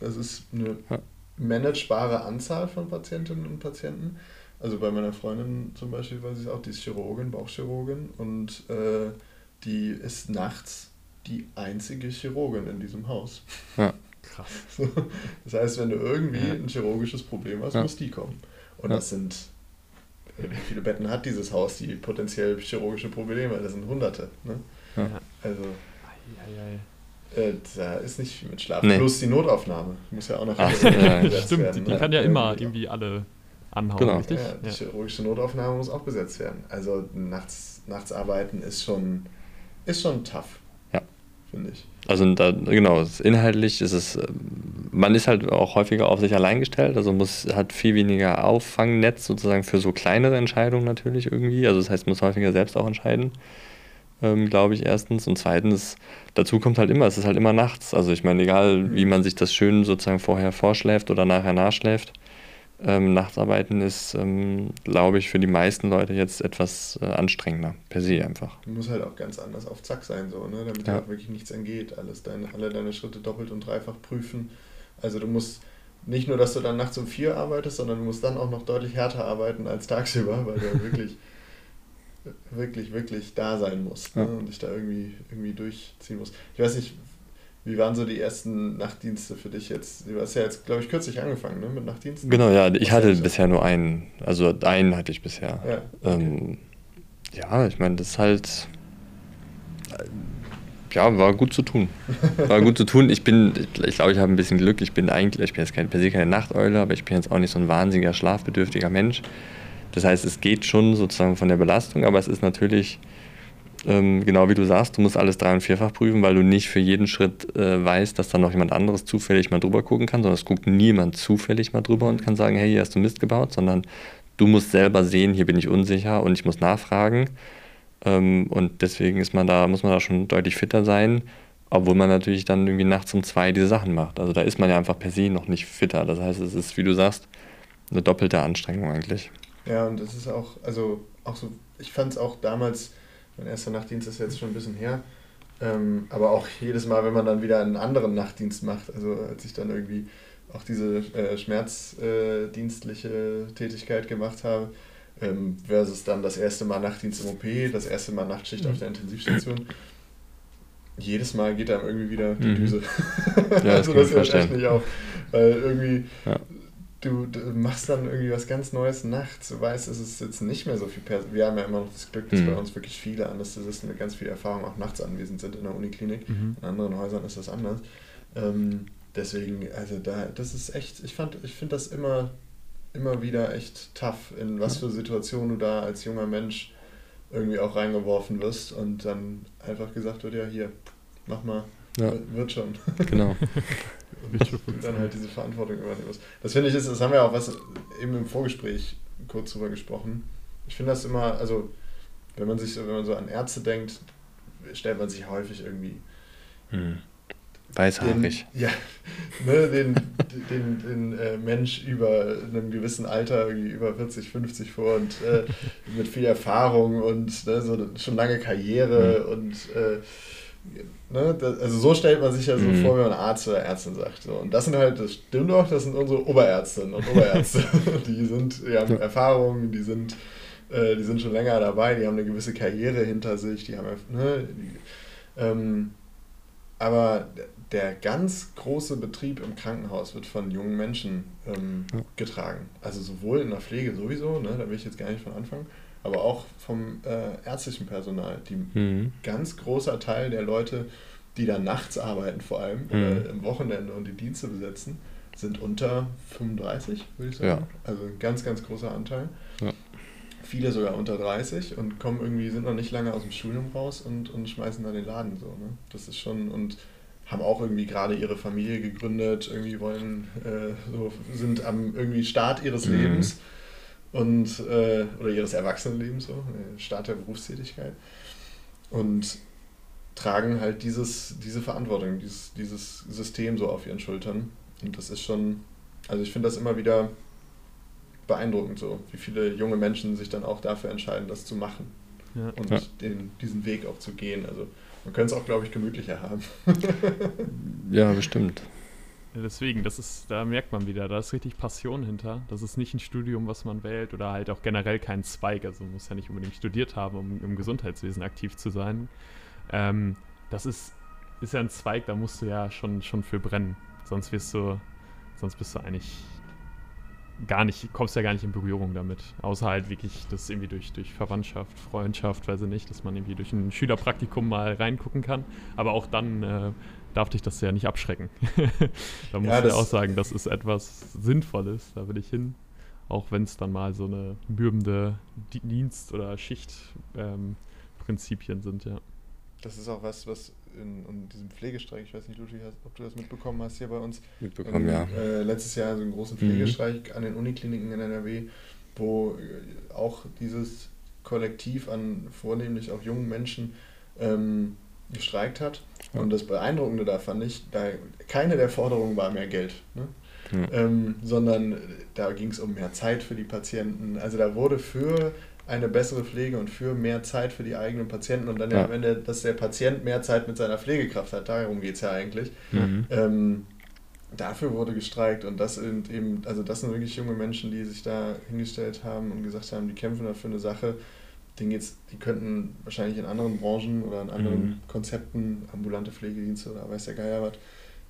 das ist eine ja. managebare Anzahl von Patientinnen und Patienten. Also bei meiner Freundin zum Beispiel weiß ich auch, die ist Chirurgin, Bauchchirurgin und äh, die ist nachts die einzige Chirurgin in diesem Haus. Ja. Krass. So, das heißt, wenn du irgendwie ja. ein chirurgisches Problem hast, ja. muss die kommen. Und ja. das sind, wie viele Betten hat dieses Haus, die potenziell chirurgische Probleme? Das sind Hunderte. Ne? Also, äh, da ist nicht viel mit Schlaf. Nee. Plus die Notaufnahme. Muss ja auch noch Ach, ja. Stimmt, werden, die ne? kann ja immer irgendwie alle anhauen, genau. richtig? Ja, die chirurgische Notaufnahme muss auch besetzt werden. Also nachts, nachts arbeiten ist schon, ist schon tough. Ja. Finde ich. Also da, genau, inhaltlich ist es, man ist halt auch häufiger auf sich allein gestellt, also muss, hat viel weniger Auffangnetz sozusagen für so kleinere Entscheidungen natürlich irgendwie. Also das heißt, muss häufiger selbst auch entscheiden. Ähm, glaube ich, erstens. Und zweitens, dazu kommt halt immer, es ist halt immer nachts. Also ich meine, egal wie man sich das schön sozusagen vorher vorschläft oder nachher nachschläft, ähm, Nachtarbeiten ist, ähm, glaube ich, für die meisten Leute jetzt etwas äh, anstrengender, per se einfach. Du musst halt auch ganz anders auf Zack sein, so, ne? damit ja. dir auch wirklich nichts entgeht. Alles deine, alle deine Schritte doppelt und dreifach prüfen. Also du musst nicht nur, dass du dann nachts um vier arbeitest, sondern du musst dann auch noch deutlich härter arbeiten als tagsüber, weil du wirklich, wirklich, wirklich da sein musst ne? und dich da irgendwie, irgendwie durchziehen musst. Ich weiß nicht, wie waren so die ersten Nachtdienste für dich jetzt? Du hast ja jetzt, glaube ich, kürzlich angefangen ne, mit Nachtdiensten. Genau, ja. Ich hatte bisher nur einen. Also einen hatte ich bisher. Ja, okay. ähm, ja ich meine, das ist halt. Ja, war gut zu tun. War gut zu tun. Ich bin, ich glaube, ich habe ein bisschen Glück. Ich bin eigentlich, ich bin jetzt keine, per se keine Nachteule, aber ich bin jetzt auch nicht so ein wahnsinniger schlafbedürftiger Mensch. Das heißt, es geht schon sozusagen von der Belastung, aber es ist natürlich ähm, genau wie du sagst, du musst alles drei- und vierfach prüfen, weil du nicht für jeden Schritt äh, weißt, dass da noch jemand anderes zufällig mal drüber gucken kann, sondern es guckt niemand zufällig mal drüber und kann sagen, hey, hier hast du Mist gebaut, sondern du musst selber sehen, hier bin ich unsicher und ich muss nachfragen. Ähm, und deswegen ist man da, muss man da schon deutlich fitter sein, obwohl man natürlich dann irgendwie nachts um zwei diese Sachen macht. Also da ist man ja einfach per se noch nicht fitter. Das heißt, es ist, wie du sagst, eine doppelte Anstrengung eigentlich. Ja, und das ist auch, also auch so, ich fand es auch damals, mein erster Nachtdienst ist jetzt schon ein bisschen her, ähm, aber auch jedes Mal, wenn man dann wieder einen anderen Nachtdienst macht, also als ich dann irgendwie auch diese äh, schmerzdienstliche äh, Tätigkeit gemacht habe, ähm, versus dann das erste Mal Nachtdienst im OP, das erste Mal Nachtschicht mhm. auf der Intensivstation. Jedes Mal geht einem irgendwie wieder die mhm. Düse. Ja, das also das hört echt nicht auf. Weil irgendwie ja. Du, du, machst dann irgendwie was ganz Neues nachts. Du weißt, es ist jetzt nicht mehr so viel Personal. Wir haben ja immer noch das Glück, dass mhm. bei uns wirklich viele Anästhesisten mit ganz viel Erfahrung auch nachts anwesend sind in der Uniklinik. Mhm. In anderen Häusern ist das anders. Ähm, deswegen, also da, das ist echt, ich fand, ich finde das immer immer wieder echt tough, in was für Situationen du da als junger Mensch irgendwie auch reingeworfen wirst und dann einfach gesagt wird, ja hier, mach mal, ja. wird schon. Genau. und dann halt diese Verantwortung übernehmen muss. Das finde ich ist, das haben wir auch was eben im Vorgespräch kurz drüber gesprochen. Ich finde das immer, also wenn man sich, wenn man so an Ärzte denkt, stellt man sich häufig irgendwie hm. Weißhaarig. Den, ja, ne, den, den, den äh, Mensch über einem gewissen Alter, irgendwie über 40, 50 vor und äh, mit viel Erfahrung und ne, so schon lange Karriere mhm. und äh, ne, das, also so stellt man sich ja so mhm. vor, wenn man Arzt oder Ärztin sagt. So. Und das sind halt, das stimmt doch, das sind unsere Oberärztinnen und Oberärzte. die sind, die haben ja. Erfahrung, die sind, äh, die sind schon länger dabei, die haben eine gewisse Karriere hinter sich, die haben ne, die, ähm, aber der ganz große Betrieb im Krankenhaus wird von jungen Menschen ähm, getragen. Also sowohl in der Pflege sowieso, ne, da will ich jetzt gar nicht von anfangen, aber auch vom äh, ärztlichen Personal. Die mhm. ganz großer Teil der Leute, die da nachts arbeiten vor allem, mhm. oder im Wochenende und die Dienste besetzen, sind unter 35, würde ich sagen. Ja. Also ein ganz, ganz großer Anteil. Ja. Viele sogar unter 30 und kommen irgendwie, sind noch nicht lange aus dem Studium raus und, und schmeißen da den Laden so. Ne? Das ist schon, und haben auch irgendwie gerade ihre Familie gegründet, irgendwie wollen, äh, so, sind am irgendwie Start ihres mhm. Lebens und äh, oder ihres Erwachsenenlebens, so, äh, Start der Berufstätigkeit. Und tragen halt dieses, diese Verantwortung, dieses, dieses System so auf ihren Schultern. Und das ist schon, also ich finde das immer wieder beeindruckend, so, wie viele junge Menschen sich dann auch dafür entscheiden, das zu machen. Ja. Und ja. Den, diesen Weg auch zu gehen. Also man könnte es auch, glaube ich, gemütlicher haben. ja, bestimmt. Deswegen, das ist, da merkt man wieder, da ist richtig Passion hinter. Das ist nicht ein Studium, was man wählt oder halt auch generell kein Zweig. Also man muss ja nicht unbedingt studiert haben, um im Gesundheitswesen aktiv zu sein. Ähm, das ist, ist ja ein Zweig, da musst du ja schon, schon für brennen. Sonst wirst du, sonst bist du eigentlich gar nicht, kommst ja gar nicht in Berührung damit. Außer halt wirklich das irgendwie durch, durch Verwandtschaft, Freundschaft, weiß ich nicht, dass man irgendwie durch ein Schülerpraktikum mal reingucken kann. Aber auch dann äh, darf dich das ja nicht abschrecken. da muss ja, ich auch sagen, das ist etwas Sinnvolles, da will ich hin. Auch wenn es dann mal so eine bürbende Dienst- oder Schichtprinzipien ähm, sind, ja. Das ist auch was, was in, in, diesem Pflegestreik, ich weiß nicht, Ludwig, ob du das mitbekommen hast hier bei uns. Mitbekommen, ähm, ja. Äh, letztes Jahr so einen großen mhm. Pflegestreik mhm. an den Unikliniken in NRW, wo äh, auch dieses Kollektiv an vornehmlich auch jungen Menschen ähm, gestreikt hat. Ja. Und das Beeindruckende da fand ich, da keine der Forderungen war mehr Geld. Ne? Ja. Ähm, sondern da ging es um mehr Zeit für die Patienten. Also da wurde für eine bessere Pflege und für mehr Zeit für die eigenen Patienten und dann ja. am Ende, dass der Patient mehr Zeit mit seiner Pflegekraft hat. Darum geht es ja eigentlich. Mhm. Ähm, dafür wurde gestreikt und das sind eben, also das sind wirklich junge Menschen, die sich da hingestellt haben und gesagt haben, die kämpfen dafür eine Sache. Denen geht's, die könnten wahrscheinlich in anderen Branchen oder in anderen mhm. Konzepten, ambulante Pflegedienste oder weiß der Geier was,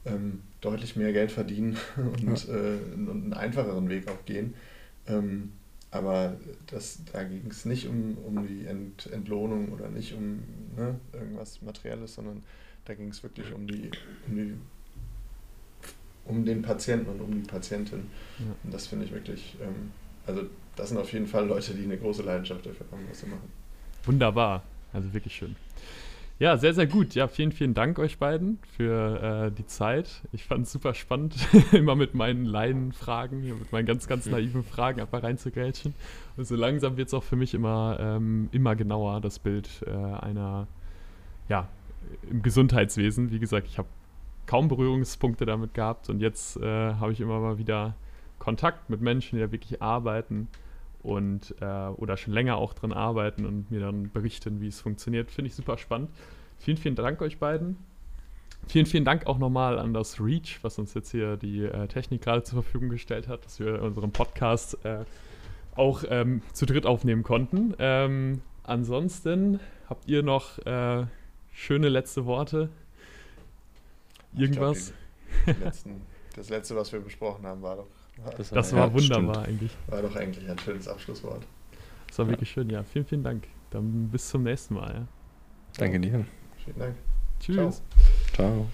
ähm, deutlich mehr Geld verdienen und, ja. äh, und einen einfacheren Weg auch gehen. Ähm, aber das, da ging es nicht um, um die Ent, Entlohnung oder nicht um ne, irgendwas Materielles, sondern da ging es wirklich um die, um die um den Patienten und um die Patientin. Ja. Und das finde ich wirklich, ähm, also das sind auf jeden Fall Leute, die eine große Leidenschaft dafür haben, was sie machen. Wunderbar, also wirklich schön. Ja, sehr, sehr gut. Ja, vielen, vielen Dank euch beiden für äh, die Zeit. Ich fand es super spannend, immer mit meinen Laienfragen, mit meinen ganz, ganz naiven Fragen einfach reinzugrätschen. Und so langsam wird es auch für mich immer, ähm, immer genauer, das Bild äh, einer, ja, im Gesundheitswesen. Wie gesagt, ich habe kaum Berührungspunkte damit gehabt und jetzt äh, habe ich immer mal wieder Kontakt mit Menschen, die da wirklich arbeiten und äh, oder schon länger auch dran arbeiten und mir dann berichten, wie es funktioniert. Finde ich super spannend. Vielen, vielen Dank euch beiden. Vielen, vielen Dank auch nochmal an das Reach, was uns jetzt hier die äh, Technik gerade zur Verfügung gestellt hat, dass wir unseren Podcast äh, auch ähm, zu dritt aufnehmen konnten. Ähm, ansonsten habt ihr noch äh, schöne letzte Worte? Irgendwas? Glaub, die, die letzten, das letzte, was wir besprochen haben, war doch das war, das war ja, wunderbar stimmt. eigentlich. War doch eigentlich ein schönes Abschlusswort. Das war ja. wirklich schön, ja. Vielen, vielen Dank. Dann bis zum nächsten Mal. Ja. Danke dir. Vielen Dank. Tschüss. Ciao. Ciao.